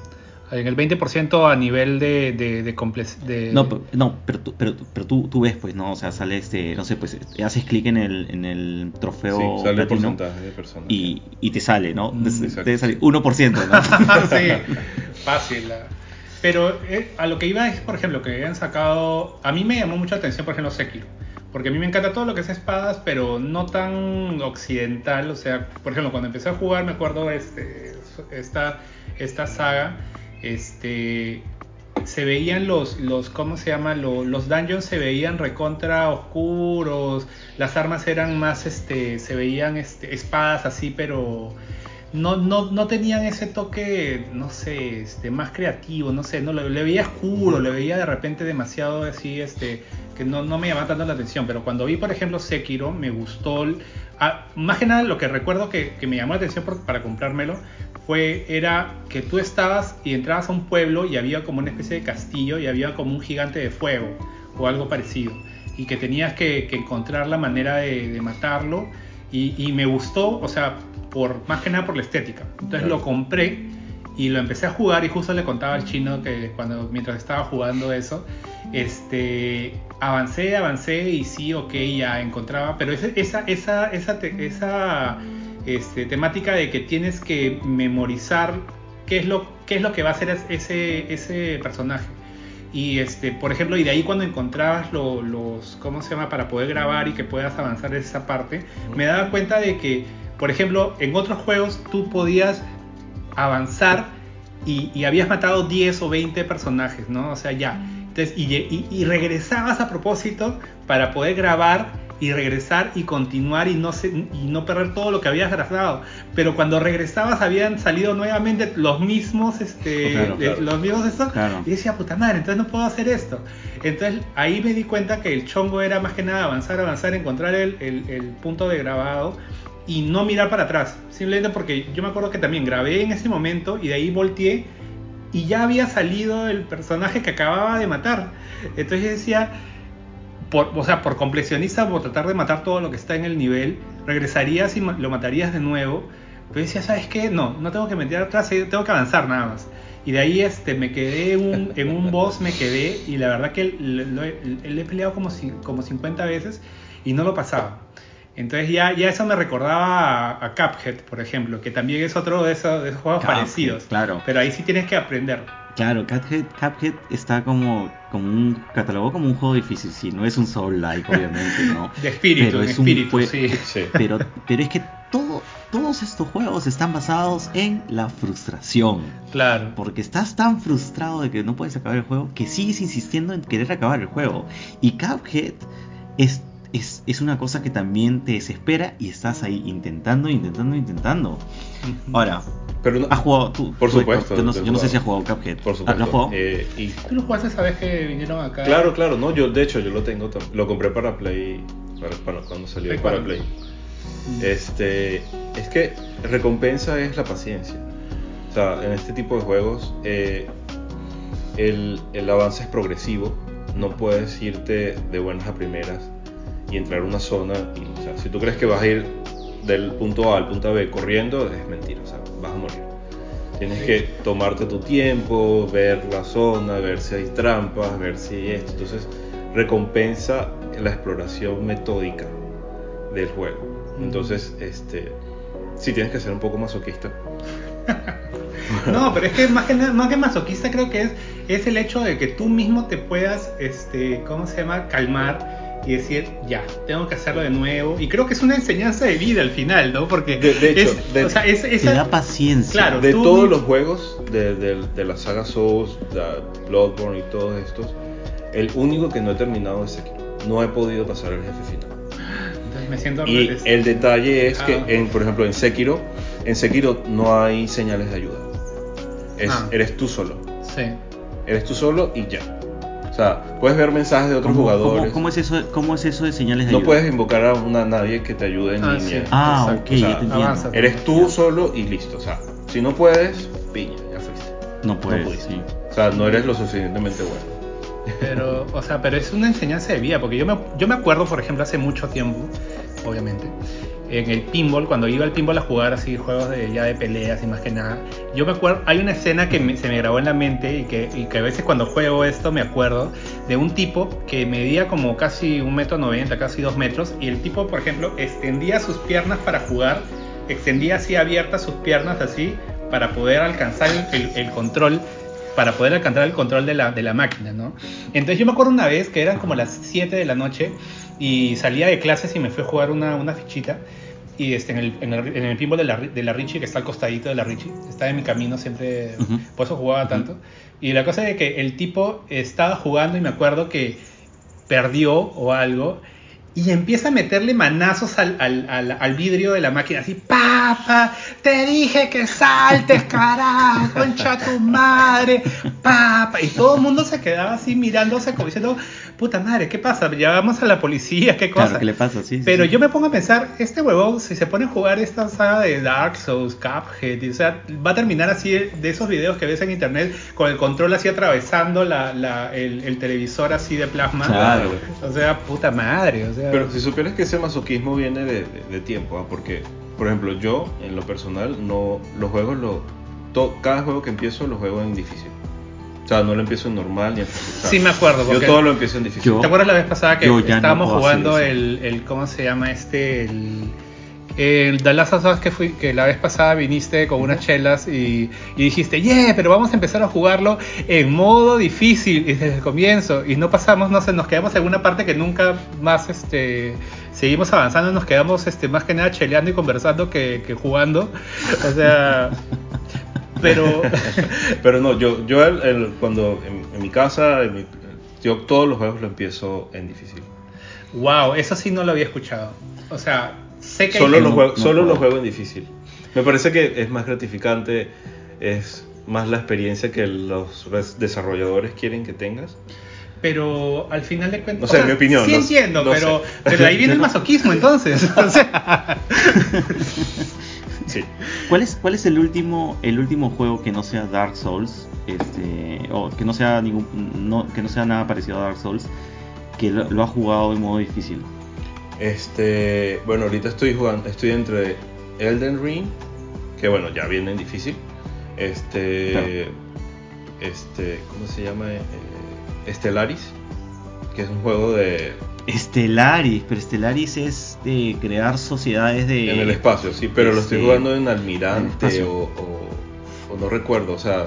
En el 20% a nivel de, de, de, comple- de- No, pero, no, pero, tú, pero, tú- pero tú, tú ves, pues, ¿no? O sea, sale este, no sé, pues, haces clic en el, en el trofeo Sí, sale el platino porcentaje de personas. y, y te sale, ¿no? Mm, Te- salir 1%, ¿no? sí, fácil. Pero eh, a lo que iba es, por ejemplo, que hayan sacado. A mí me llamó mucho la atención, por ejemplo, Sekiro. Porque a mí me encanta todo lo que es espadas, pero no tan occidental. O sea, por ejemplo, cuando empecé a jugar, me acuerdo este, esta, esta saga. Este. Se veían los, los ¿cómo se llama? Lo- los dungeons se veían recontra oscuros, las armas eran más, este, se veían este, espadas así, pero no, no, no tenían ese toque, no sé, este, más creativo, no sé, no le, veía oscuro, le veía de repente demasiado así, este, que no, no me llamaba tanto la atención, pero cuando vi, por ejemplo, Sekiro, me gustó, ah, más que nada lo que recuerdo que, que me llamó la atención para comprármelo, fue, era que tú estabas y entrabas a un pueblo y había como una especie de castillo y había como un gigante de fuego o algo parecido, y que tenías que, que encontrar la manera de, de matarlo, y, y me gustó, o sea, por más que nada por la estética. Entonces Claro. lo compré y lo empecé a jugar y justo le contaba al chino que cuando mientras estaba jugando eso, este avancé, avancé y sí, ok, ya encontraba, pero esa esa esa esa este, temática de que tienes que memorizar qué es lo qué es lo que va a hacer es- ese ese personaje. Y este, por ejemplo, y de ahí cuando encontrabas lo- los, ¿cómo se llama? Para poder grabar y que puedas avanzar esa parte, me daba cuenta de que, por ejemplo, en otros juegos tú podías avanzar y, y habías matado 10 o 20 personajes, ¿no? O sea, ya. Entonces, y, y- y regresabas a propósito para poder grabar y regresar y continuar y no, se, y no perder todo lo que habías grabado. Pero cuando regresabas habían salido nuevamente los mismos, este, Claro, eh, claro. los mismos estos. Claro. Y decía, puta madre, entonces no puedo hacer esto. Entonces ahí me di cuenta que el chongo era más que nada avanzar, avanzar, encontrar el, el- el punto de grabado y no mirar para atrás. Simplemente porque yo me acuerdo que también grabé en ese momento y de ahí volteé y ya había salido el personaje que acababa de matar. Entonces yo decía, por, o sea, por completionista, por tratar de matar todo lo que está en el nivel, regresarías y lo matarías de nuevo. Pero decía, ¿sabes qué? No, no tengo que meter atrás, eh, tengo que avanzar nada más. Y de ahí este, me quedé un, en un boss, me quedé y la verdad que lo, he peleado como, como 50 veces y no lo pasaba. Entonces ya, ya eso me recordaba a, Cuphead, por ejemplo, que también es otro de esos, juegos parecidos. Claro. Pero ahí sí tienes que aprender. Claro, Cuphead, Cuphead está como, como un catalogado como un juego difícil, sí, no es un soul-like, obviamente, ¿no? De espíritu, de espíritu, sí. Pero, pero es que todo, todos estos juegos están basados en la frustración. Claro. Porque estás tan frustrado de que no puedes acabar el juego que sigues insistiendo en querer acabar el juego. Y Cuphead es es, una cosa que también te desespera y estás ahí intentando, intentando, intentando. Ahora, pero ¿has jugado tú? Por supuesto. Yo no, sé si has jugado Cuphead. Por supuesto. ¿Lo has jugado? Eh, y... ¿Tú lo jugaste esa vez que vinieron acá? Claro, claro. No, yo de hecho yo lo tengo. Lo compré para Play. Para, cuando salió para Play. Este, es que recompensa es la paciencia. O sea, en este tipo de juegos eh, el, el avance es progresivo. No puedes irte de buenas a primeras y entrar a una zona. Y, o sea, si tú crees que vas a ir del punto A al punto B corriendo, es mentira, o sea, vas a morir. Tienes que tomarte tu tiempo, ver la zona, ver si hay trampas, ver si hay esto. Entonces, recompensa la exploración metódica del juego. Entonces, este, sí tienes que ser un poco masoquista. no, pero es que más que, más que masoquista creo que es, es el hecho de que tú mismo te puedas, este, ¿cómo se llama? Calmar y decir, ya, tengo que hacerlo de nuevo. Y creo que es una enseñanza de vida al final, ¿no? Porque de, hecho, te da paciencia. Claro, de todos los juegos de, de, la saga Souls, Bloodborne y todos estos, el único que no he terminado es Sekiro. No he podido pasar el jefe final. Entonces me siento Y el detalle es que, ah. en, por ejemplo, en Sekiro, en Sekiro no hay señales de ayuda. Es, ah. Eres tú solo. Sí. Eres tú solo y ya. O sea, puedes ver mensajes de otros jugadores. ¿cómo, es eso, ¿Cómo es eso de señales de No puedes invocar a una, nadie que te ayude en ah, línea. Ah, ok, ya te entiendo. eres tú solo y listo. O sea, si no puedes, piña, ya fuiste. No puedes, sí. O sea, no eres lo suficientemente bueno. Pero, o sea, pero es una enseñanza de vida, porque yo me, yo me acuerdo, por ejemplo, hace mucho tiempo, obviamente, en el pinball, cuando iba al pinball a jugar así juegos de, ya de peleas y más que nada, yo me acuerdo, hay una escena que se me grabó en la mente y que, y que, a veces cuando juego esto me acuerdo de un tipo que medía como casi un metro noventa, casi dos metros, y el tipo, por ejemplo, extendía sus piernas para jugar, extendía así abiertas sus piernas así para poder alcanzar el, el, control para poder alcanzar el control de la, de la máquina, ¿no? Entonces yo me acuerdo una vez que eran como las 7 de la noche y salía de clases y me fui a jugar una, una fichita y este, en, el, en, el, en el pinball de la, de la Richie, que está al costadito de la Richie, está en mi camino siempre, por eso jugaba tanto. Y la cosa es que el tipo estaba jugando y me acuerdo que perdió o algo y empieza a meterle manazos al, al, al, vidrio de la máquina, así, papa, te dije que saltes, carajo, concha tu madre, papa. Y todo el mundo se quedaba así mirándose como diciendo, puta madre, ¿qué pasa? Llamamos a la policía, ¿qué cosa? ¿qué le pasa? Sí, Pero yo me pongo a pensar, este huevón, si se pone a jugar esta saga de Dark Souls, Cuphead, o sea, va a terminar así de esos videos que ves en internet con el control así atravesando la, la, el, televisor así de plasma. Claro. O sea, puta madre, o sea. Pero si supieras que ese masoquismo viene de, tiempo, ¿ah? porque, por ejemplo, yo, en lo personal, no los juegos, lo, cada juego que empiezo lo juego en difícil. Sea, no lo empiezo en normal ni en Sí, me acuerdo. Yo todo lo empiezo en difícil. ¿Te acuerdas la vez pasada que estábamos jugando el, el, ¿Cómo se llama este? El, el of Us que, fui, que la vez pasada viniste con unas chelas y, y, dijiste, yeah, pero vamos a empezar a jugarlo en modo difícil desde el comienzo. Y no pasamos, no sé, nos quedamos en una parte que nunca más este, seguimos avanzando, nos quedamos este, más que nada cheleando y conversando que, que jugando. O sea, pero... pero no, yo, yo cuando en, mi casa, yo todos los juegos lo empiezo en difícil. Wow, eso sí no lo había escuchado. O sea, sé que... Solo, lo, juego, solo lo juego en difícil. Me parece que es más gratificante, es más la experiencia que los desarrolladores quieren que tengas. pero al final de cuentas. No sé, o sea, mi opinión, Sí no- entiendo, no pero, pero ahí viene el masoquismo entonces. O sea, Sí. ¿Cuál es, cuál es el último el último juego que no sea Dark Souls? Este, o que no sea ningún no, que no sea nada parecido a Dark Souls que lo, lo ha jugado en modo difícil. Este, bueno, ahorita estoy jugando, estoy entre Elden Ring, que bueno, ya viene en difícil. Este, Claro. este, ¿cómo se llama? Eh, Stellaris, que es un juego de Stellaris, pero Stellaris es de crear sociedades de en el espacio, sí, pero lo estoy jugando en Almirante o, o- o no recuerdo, o sea,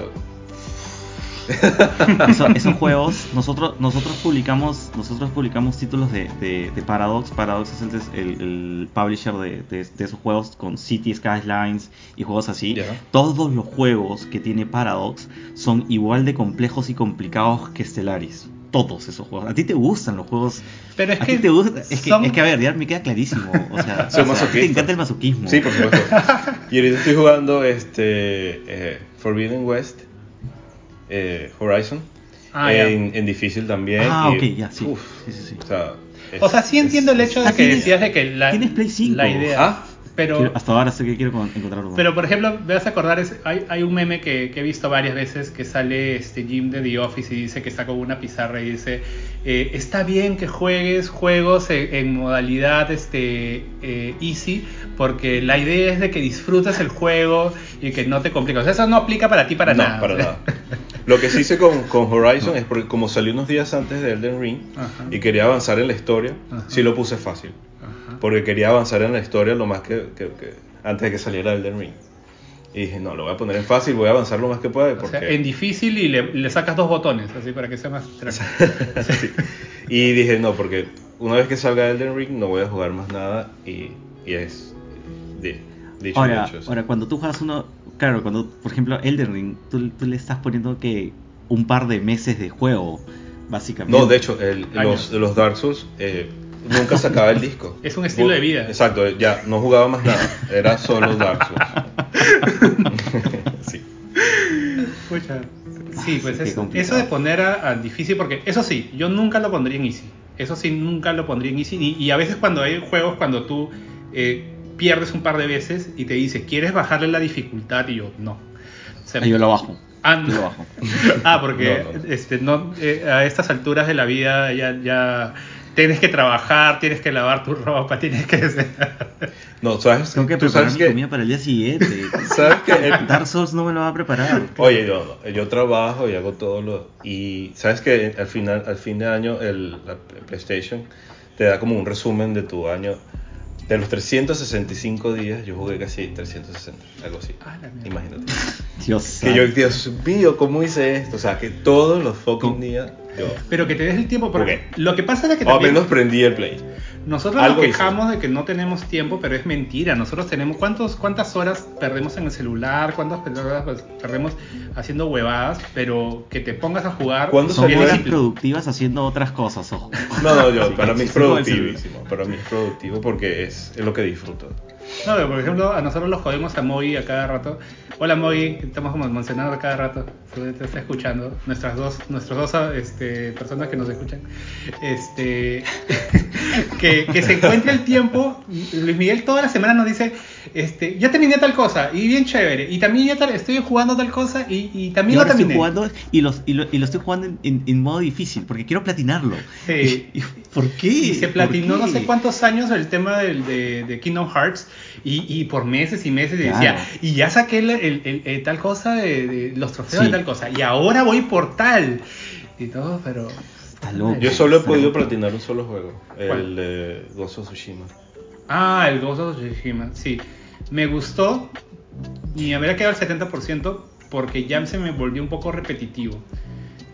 Eso- esos juegos, nosotros nosotros publicamos nosotros publicamos títulos de, de- de Paradox. Paradox es el, el- el publisher de, de- esos juegos con City Skylines y juegos así. Todos los juegos que tiene Paradox son igual de complejos y complicados que Stellaris. Todos esos juegos. A ti te gustan los juegos. Pero es a que ti te gusta. Es que, son- es que a ver, ya me queda clarísimo. O sea, Soy o sea, a ti te encanta el masoquismo. sí, por supuesto. Y ahorita estoy jugando este eh, Forbidden West, eh, Horizon, Ah, en, en difícil también. Ah, y- ok, ya, sí. uf, Sí, sí, sí. O sea, es- o sea, sí entiendo el hecho de Ah, que tienes- decías de que la, tienes Play 5. la idea. Ah, pero, Quiero- hasta ahora sé que quiero con- encontrar uno. Pero por ejemplo, me vas a acordar, es- hay, hay un meme que, que he visto varias veces que sale este Jim de The Office y dice que está con una pizarra y dice, eh, está bien que juegues juegos en, en modalidad este, eh, easy porque la idea es de que disfrutes el juego y que no te compliques. O sea, eso no aplica para ti para no, nada. para o sea. nada. Lo que sí hice con, con Horizon es porque como salió unos días antes de Elden Ring Ajá. y quería avanzar en la historia, Ajá. sí lo puse fácil. Ajá. Porque quería avanzar en la historia lo más que, que- que- antes de que saliera Elden Ring. Y dije, no, lo voy a poner en fácil, voy a avanzar lo más que pueda. O Porque... sea, en difícil y le, le sacas dos botones, así para que sea más tranquilo. Sí. Y dije, no, porque una vez que salga Elden Ring no voy a jugar más nada y, y es de, dicho Ahora, ahora, cuando tú juegas uno, claro, cuando, por ejemplo, Elden Ring, tú, tú le estás poniendo que un par de meses de juego, básicamente. No, de hecho, el- los, los Dark Souls eh, nunca sacaba el disco. Es un estilo de vida. Exacto, ya no jugaba más nada, era solo Dark Souls. sí. Pucha. Sí, pues Qué eso, de poner a, a difícil, porque eso sí, yo nunca lo pondría en easy. Eso sí, nunca lo pondría en easy. Y, y a veces cuando hay juegos, cuando tú eh, pierdes un par de veces y te dice, ¿quieres bajarle la dificultad? Y yo, no. O sea, Ah, yo lo bajo. ah, Yo lo no. bajo. Ah, porque No, no, no. Este, no, eh, a estas alturas de la vida ya, ya tienes que trabajar, tienes que lavar tu ropa, tienes que... No, ¿sabes? Tengo que Tú preparar sabes mi que, comida para el día siguiente. ¿sabes que el- Dark Souls no me lo va a preparar. Oye, yo, yo trabajo y hago todo lo... Y sabes que al final, al fin de año el, la PlayStation te da como un resumen de tu año. De los 365 días, yo jugué casi 360, algo así. Ah, la mierda. Imagínate. Dios Que yo. Dios mío, ¿cómo hice esto? O sea, que todos los fucking días yo... Pero que te des el tiempo, porque lo que pasa es que O al también... menos prendí el play. Nosotros Algo nos quejamos de que no tenemos tiempo, pero es mentira. Nosotros tenemos cuántos, cuántas horas perdemos en el celular, cuántas horas pues, perdemos haciendo huevadas, pero que te pongas a jugar. ¿Cuándo Son horas productivas haciendo otras cosas, ojo. No, no, yo, Sí, para mí es productivísimo. Para mí es productivo porque es, es lo que disfruto. No, pero por ejemplo, a nosotros los jodemos a Mogi a cada rato. Hola Mogi, estamos como mencionando a cada rato. Te está escuchando. Nuestras dos, nuestras dos este, personas que nos escuchan. Este, que, que se encuentre el tiempo. Luis Miguel toda la semana nos dice, este, ya terminé tal cosa y bien chévere. Y también ya tal- estoy jugando tal cosa y, y Y también lo ahora estoy terminé. jugando y, los, y, lo, y lo estoy jugando en, en- en modo difícil porque quiero platinarlo. Sí. Y- ¿Por qué? Y se ¿Por platinó no sé cuántos años el tema del, de, de Kingdom Hearts y, y por meses y meses y decía, y ya saqué el, el- el- el tal cosa de, de los trofeos Sí. de tal cosa y ahora voy por tal y todo, pero... Loco. Yo solo he podido loco. platinar un solo juego, ¿Cuál? el de Ghost of Tsushima. Ah, el Ghost of Tsushima, sí. Me gustó y me habría quedado el 70% porque ya se me volvió un poco repetitivo.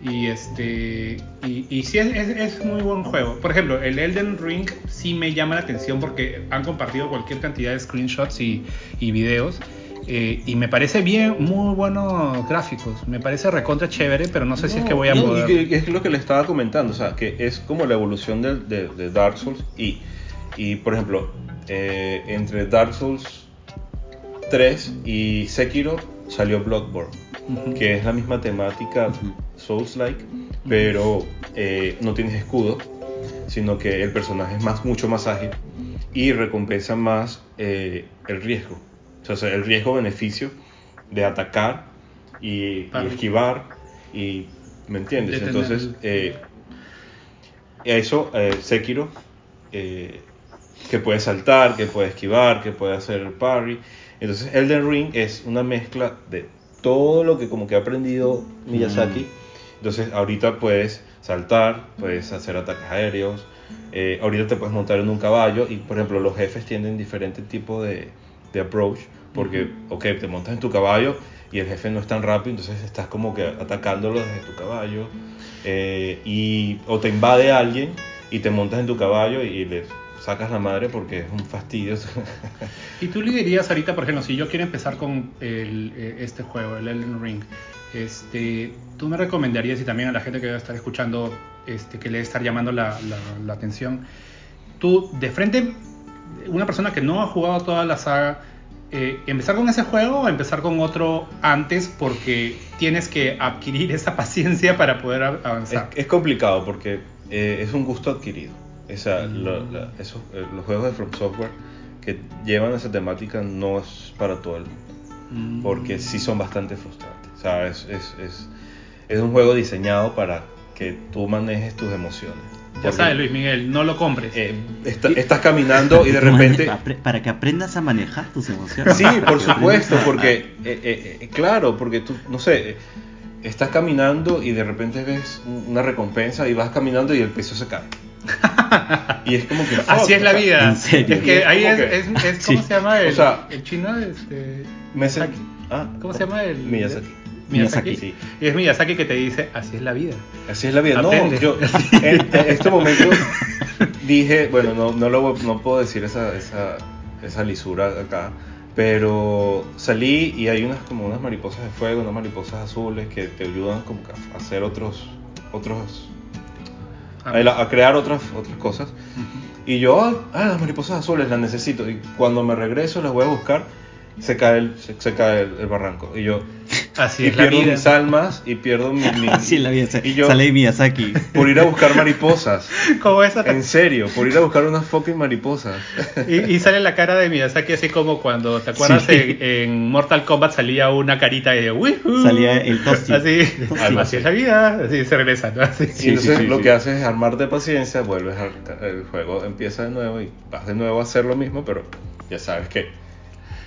Y este y, y sí es, es, es muy buen juego. Por ejemplo, el Elden Ring sí me llama la atención porque han compartido cualquier cantidad de screenshots y, y videos. eh, y me parece bien, muy buenos gráficos. Me parece recontra chévere, pero no sé si es que voy a No, poder. es lo que le estaba comentando, o sea, que es como la evolución del- de, de Dark Souls y, y por ejemplo, eh, entre Dark Souls 3 y Sekiro salió Bloodborne, que es la misma temática Souls-like, pero eh, no tienes escudo, sino que el personaje es más, mucho más ágil y recompensa más eh, el riesgo. O sea, el riesgo-beneficio de atacar y, esquivar y... ¿Me entiendes? Detener Entonces, eh, eso, eh, Sekiro, que puede saltar, que puede esquivar, que puede hacer el parry. Entonces, Elden Ring es una mezcla de todo lo que como que ha aprendido Miyazaki. Entonces, ahorita puedes saltar, puedes hacer ataques aéreos, eh, ahorita te puedes montar en un caballo y, por ejemplo, los jefes tienen diferente tipo de, de approach, porque, ok, te montas en tu caballo y el jefe no es tan rápido, entonces estás como que atacándolo desde tu caballo, eh, y, o te invade alguien y te montas en tu caballo y le sacas la madre porque es un fastidio. Y tú le dirías ahorita, por ejemplo, si yo quiero empezar con el, eh, este juego, el Elden Ring, este, tú me recomendarías y también a la gente que va a estar escuchando, este, que le debe estar llamando la, la- la atención, tú de frente, una persona que no ha jugado toda la saga, eh, empezar con ese juego o empezar con otro antes porque tienes que adquirir esa paciencia para poder a- es, avanzar. es complicado porque eh, es un gusto adquirido. O sea, lo- la- esos, eh, los juegos de From Software que llevan esa temática no es para todo el mundo. Mm. porque sí son bastante frustrantes. O sea, es, es, es, es un juego diseñado para que tú manejes tus emociones. Ya Porque, sabes, Luis Miguel, no lo compres. eh, está- estás caminando y de repente... Para que aprendas a manejar tus emociones. Sí, por supuesto, porque, eh, eh, eh, claro, porque tú, no sé, eh, estás caminando y de repente ves un- una recompensa y vas caminando y el peso se cae. Y es como que... Así fuck, es la vida. ¿en serio? Es que ahí es, es, es- ¿cómo Sí. se llama el, O sea, el chino? Este, Miyazaki. ah, ¿Cómo se llama el? Miyazaki. Miyazaki. Miyazaki. Sí. Y es Miyazaki que te dice, así es la vida. Así es la vida. Aprende. No, yo en, en este momento dije, bueno, no, no, lo, no puedo decir esa, esa, esa lisura acá, pero salí y hay unas como unas mariposas de fuego, unas mariposas azules que te ayudan como a hacer otros, otros. A, a crear otras, otras cosas. Y yo, ah, ah, las mariposas azules las necesito. Y cuando me regreso las voy a buscar, se cae el, se, se cae el, el barranco. Y yo, Así y es la pierdo vida. mis almas y pierdo mi, mi- Así es la vida. Y yo, Sale Miyazaki. por ir a buscar mariposas. Como esa En serio, por ir a buscar unas fucking mariposas. y, y sale la cara de Miyazaki así como cuando, ¿te acuerdas? Sí. En, en Mortal Kombat salía una carita de. Salía el tosti. Así, Algo así así. es la vida. Así se regresa, ¿no? Así. y entonces sí, lo sí. que haces es armarte paciencia, vuelves al el juego, empieza de nuevo y vas de nuevo a hacer lo mismo, pero ya sabes que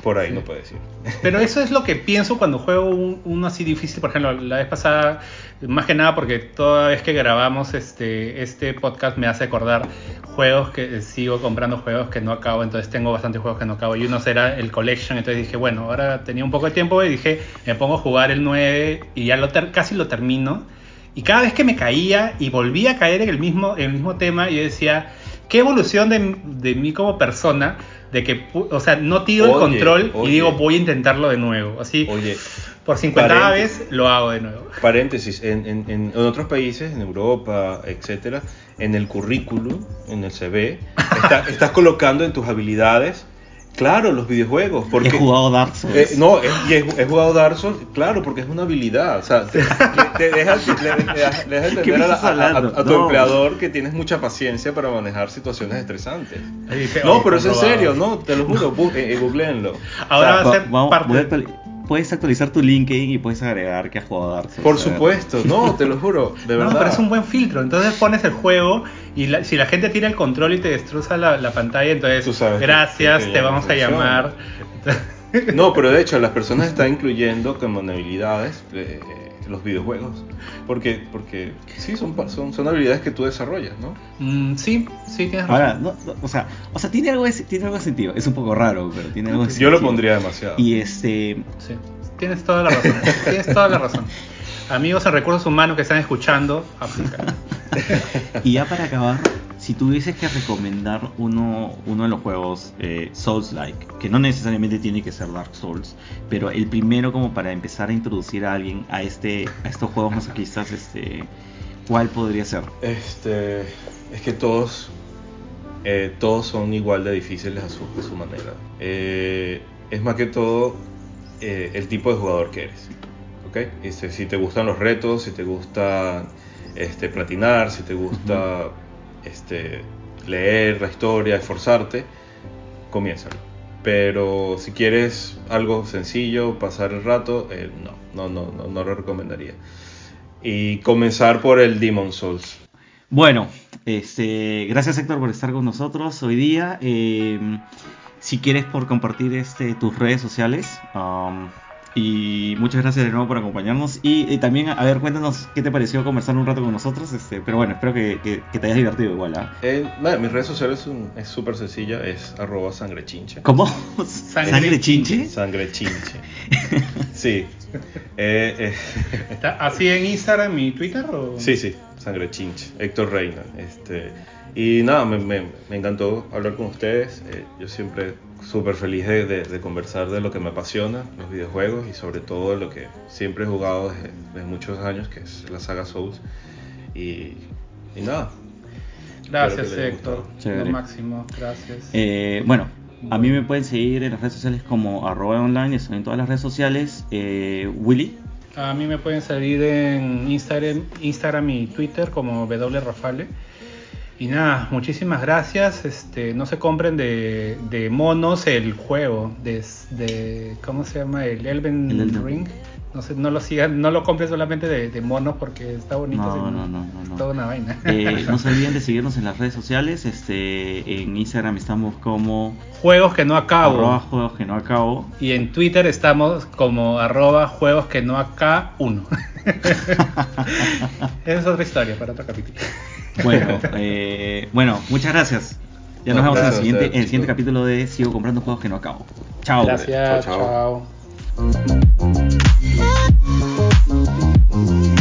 por ahí no puedes ir. Pero eso es lo que pienso cuando juego un- uno así difícil. Por ejemplo, la vez pasada, más que nada porque toda vez que grabamos este, este podcast me hace acordar juegos que sigo comprando juegos que no acabo. Entonces tengo bastantes juegos que no acabo. Y uno será el Collection. Entonces dije, bueno, ahora tenía un poco de tiempo y dije, me pongo a jugar el 9 y ya lo ter- casi lo termino. Y cada vez que me caía y volvía a caer en el mismo, en el mismo tema, yo decía, qué evolución de, de mí como persona, de que, o sea, no tiro el Oye, control y digo, voy a intentarlo de nuevo. Así, Oye, por 50 paréntesis. vez lo hago de nuevo. paréntesis, en, en- en- en otros países, en Europa, etcétera, en el currículum, en el CV, está- estás colocando en tus habilidades, claro, los videojuegos. Porque, He jugado Dark Souls. Eh, no, y he, he jugado Dark Souls, claro, porque es una habilidad. O sea, te, te dejas, le- le- le dejas- le dejas ¿Qué entender a, a- a- a tu No. empleador que tienes mucha paciencia para manejar situaciones estresantes. No, "Oh, pero es en comprobado". serio, no, te lo juro, bu- eh, eh, googleenlo. Ahora O sea, va a ser Va- parte- Puedes actualizar tu LinkedIn y puedes agregar que has jugado Dark Souls. por supuesto, no, te lo juro, de No, verdad. pero es un buen filtro. Entonces pones el juego y la- si la gente tira el control y te destroza la, la pantalla, entonces Tú sabes gracias, que te llama vamos a llamar. No, pero de hecho las personas están incluyendo como en habilidades eh, los videojuegos. Porque, porque sí, son, son, son habilidades que tú desarrollas, ¿no? Mm, sí, sí, tienes razón. Ahora, no, no, o sea, o sea, tiene algo de, tiene algo de sentido. Es un poco raro, pero tiene algo de Yo lo sentido. pondría demasiado. Y este, Sí, tienes toda la razón. tienes toda la razón. Amigos en recursos humanos que están escuchando, aplica. y ya para acabar, si tuvieses que recomendar uno, uno de los juegos eh, Souls-like, que no necesariamente tiene que ser Dark Souls, pero el primero como para empezar a introducir a alguien a este, a estos juegos masoquistas, este, ¿cuál podría ser? Este, es que todos, eh, todos son igual de difíciles a su, a su manera. Eh, es más que todo eh, el tipo de jugador que eres. Este, si te gustan los retos, si te gusta este, platinar, si te gusta este, leer la historia, esforzarte, comiénzalo. Pero si quieres algo sencillo, pasar el rato, eh, no, no, no, no, no lo recomendaría. Y comenzar por el Demon Souls. Bueno, este, gracias Héctor por estar con nosotros hoy día. Eh, si quieres por compartir este, tus redes sociales. um, y muchas gracias de nuevo por acompañarnos. Y, y también, a ver, cuéntanos qué te pareció conversar un rato con nosotros. Este, pero bueno, espero que, que- que te hayas divertido igual. ¿ah? Eh, nada, mis redes sociales son- es súper sencilla, es arroba sangrechinche. ¿Cómo? Sangre ¿Sangre chinche? Sangre chinche. Sí. Eh, eh, ¿Está así en Instagram y Twitter? O? sí, sí, sangre chinche. Héctor Reina. Este, y nada, me, me- me encantó hablar con ustedes. Eh, yo siempre súper feliz de, de- de conversar de lo que me apasiona, los videojuegos, y sobre todo de lo que siempre he jugado desde, desde muchos años, que es la saga Souls. Y, y nada. Gracias, Héctor. Lo máximo, gracias. Eh, bueno, a mí me pueden seguir en las redes sociales como arroba online, estoy en todas las redes sociales. Eh, Willy. A mí me pueden seguir en Instagram, Instagram y Twitter como wrafale. Y nada, muchísimas gracias. Este, no se compren de, de monos el juego de, de- ¿cómo se llama? El Elven El Elden Ring. No sé, no lo sigan, no lo compren solamente de, de monos porque está bonito. No, no, no, no, no. Toda una vaina. Eh, no se olviden de seguirnos en las redes sociales. Este, en Instagram estamos como Juegos que no acabo. arroba juegos que no acabo. Y en Twitter estamos como arroba juegos que no acá uno. es otra historia para otro capítulo. bueno, eh, bueno, muchas gracias. Ya nos vemos en el siguiente, en el siguiente capítulo de Sigo comprando juegos que no acabo. Chao. Gracias. chao. chao.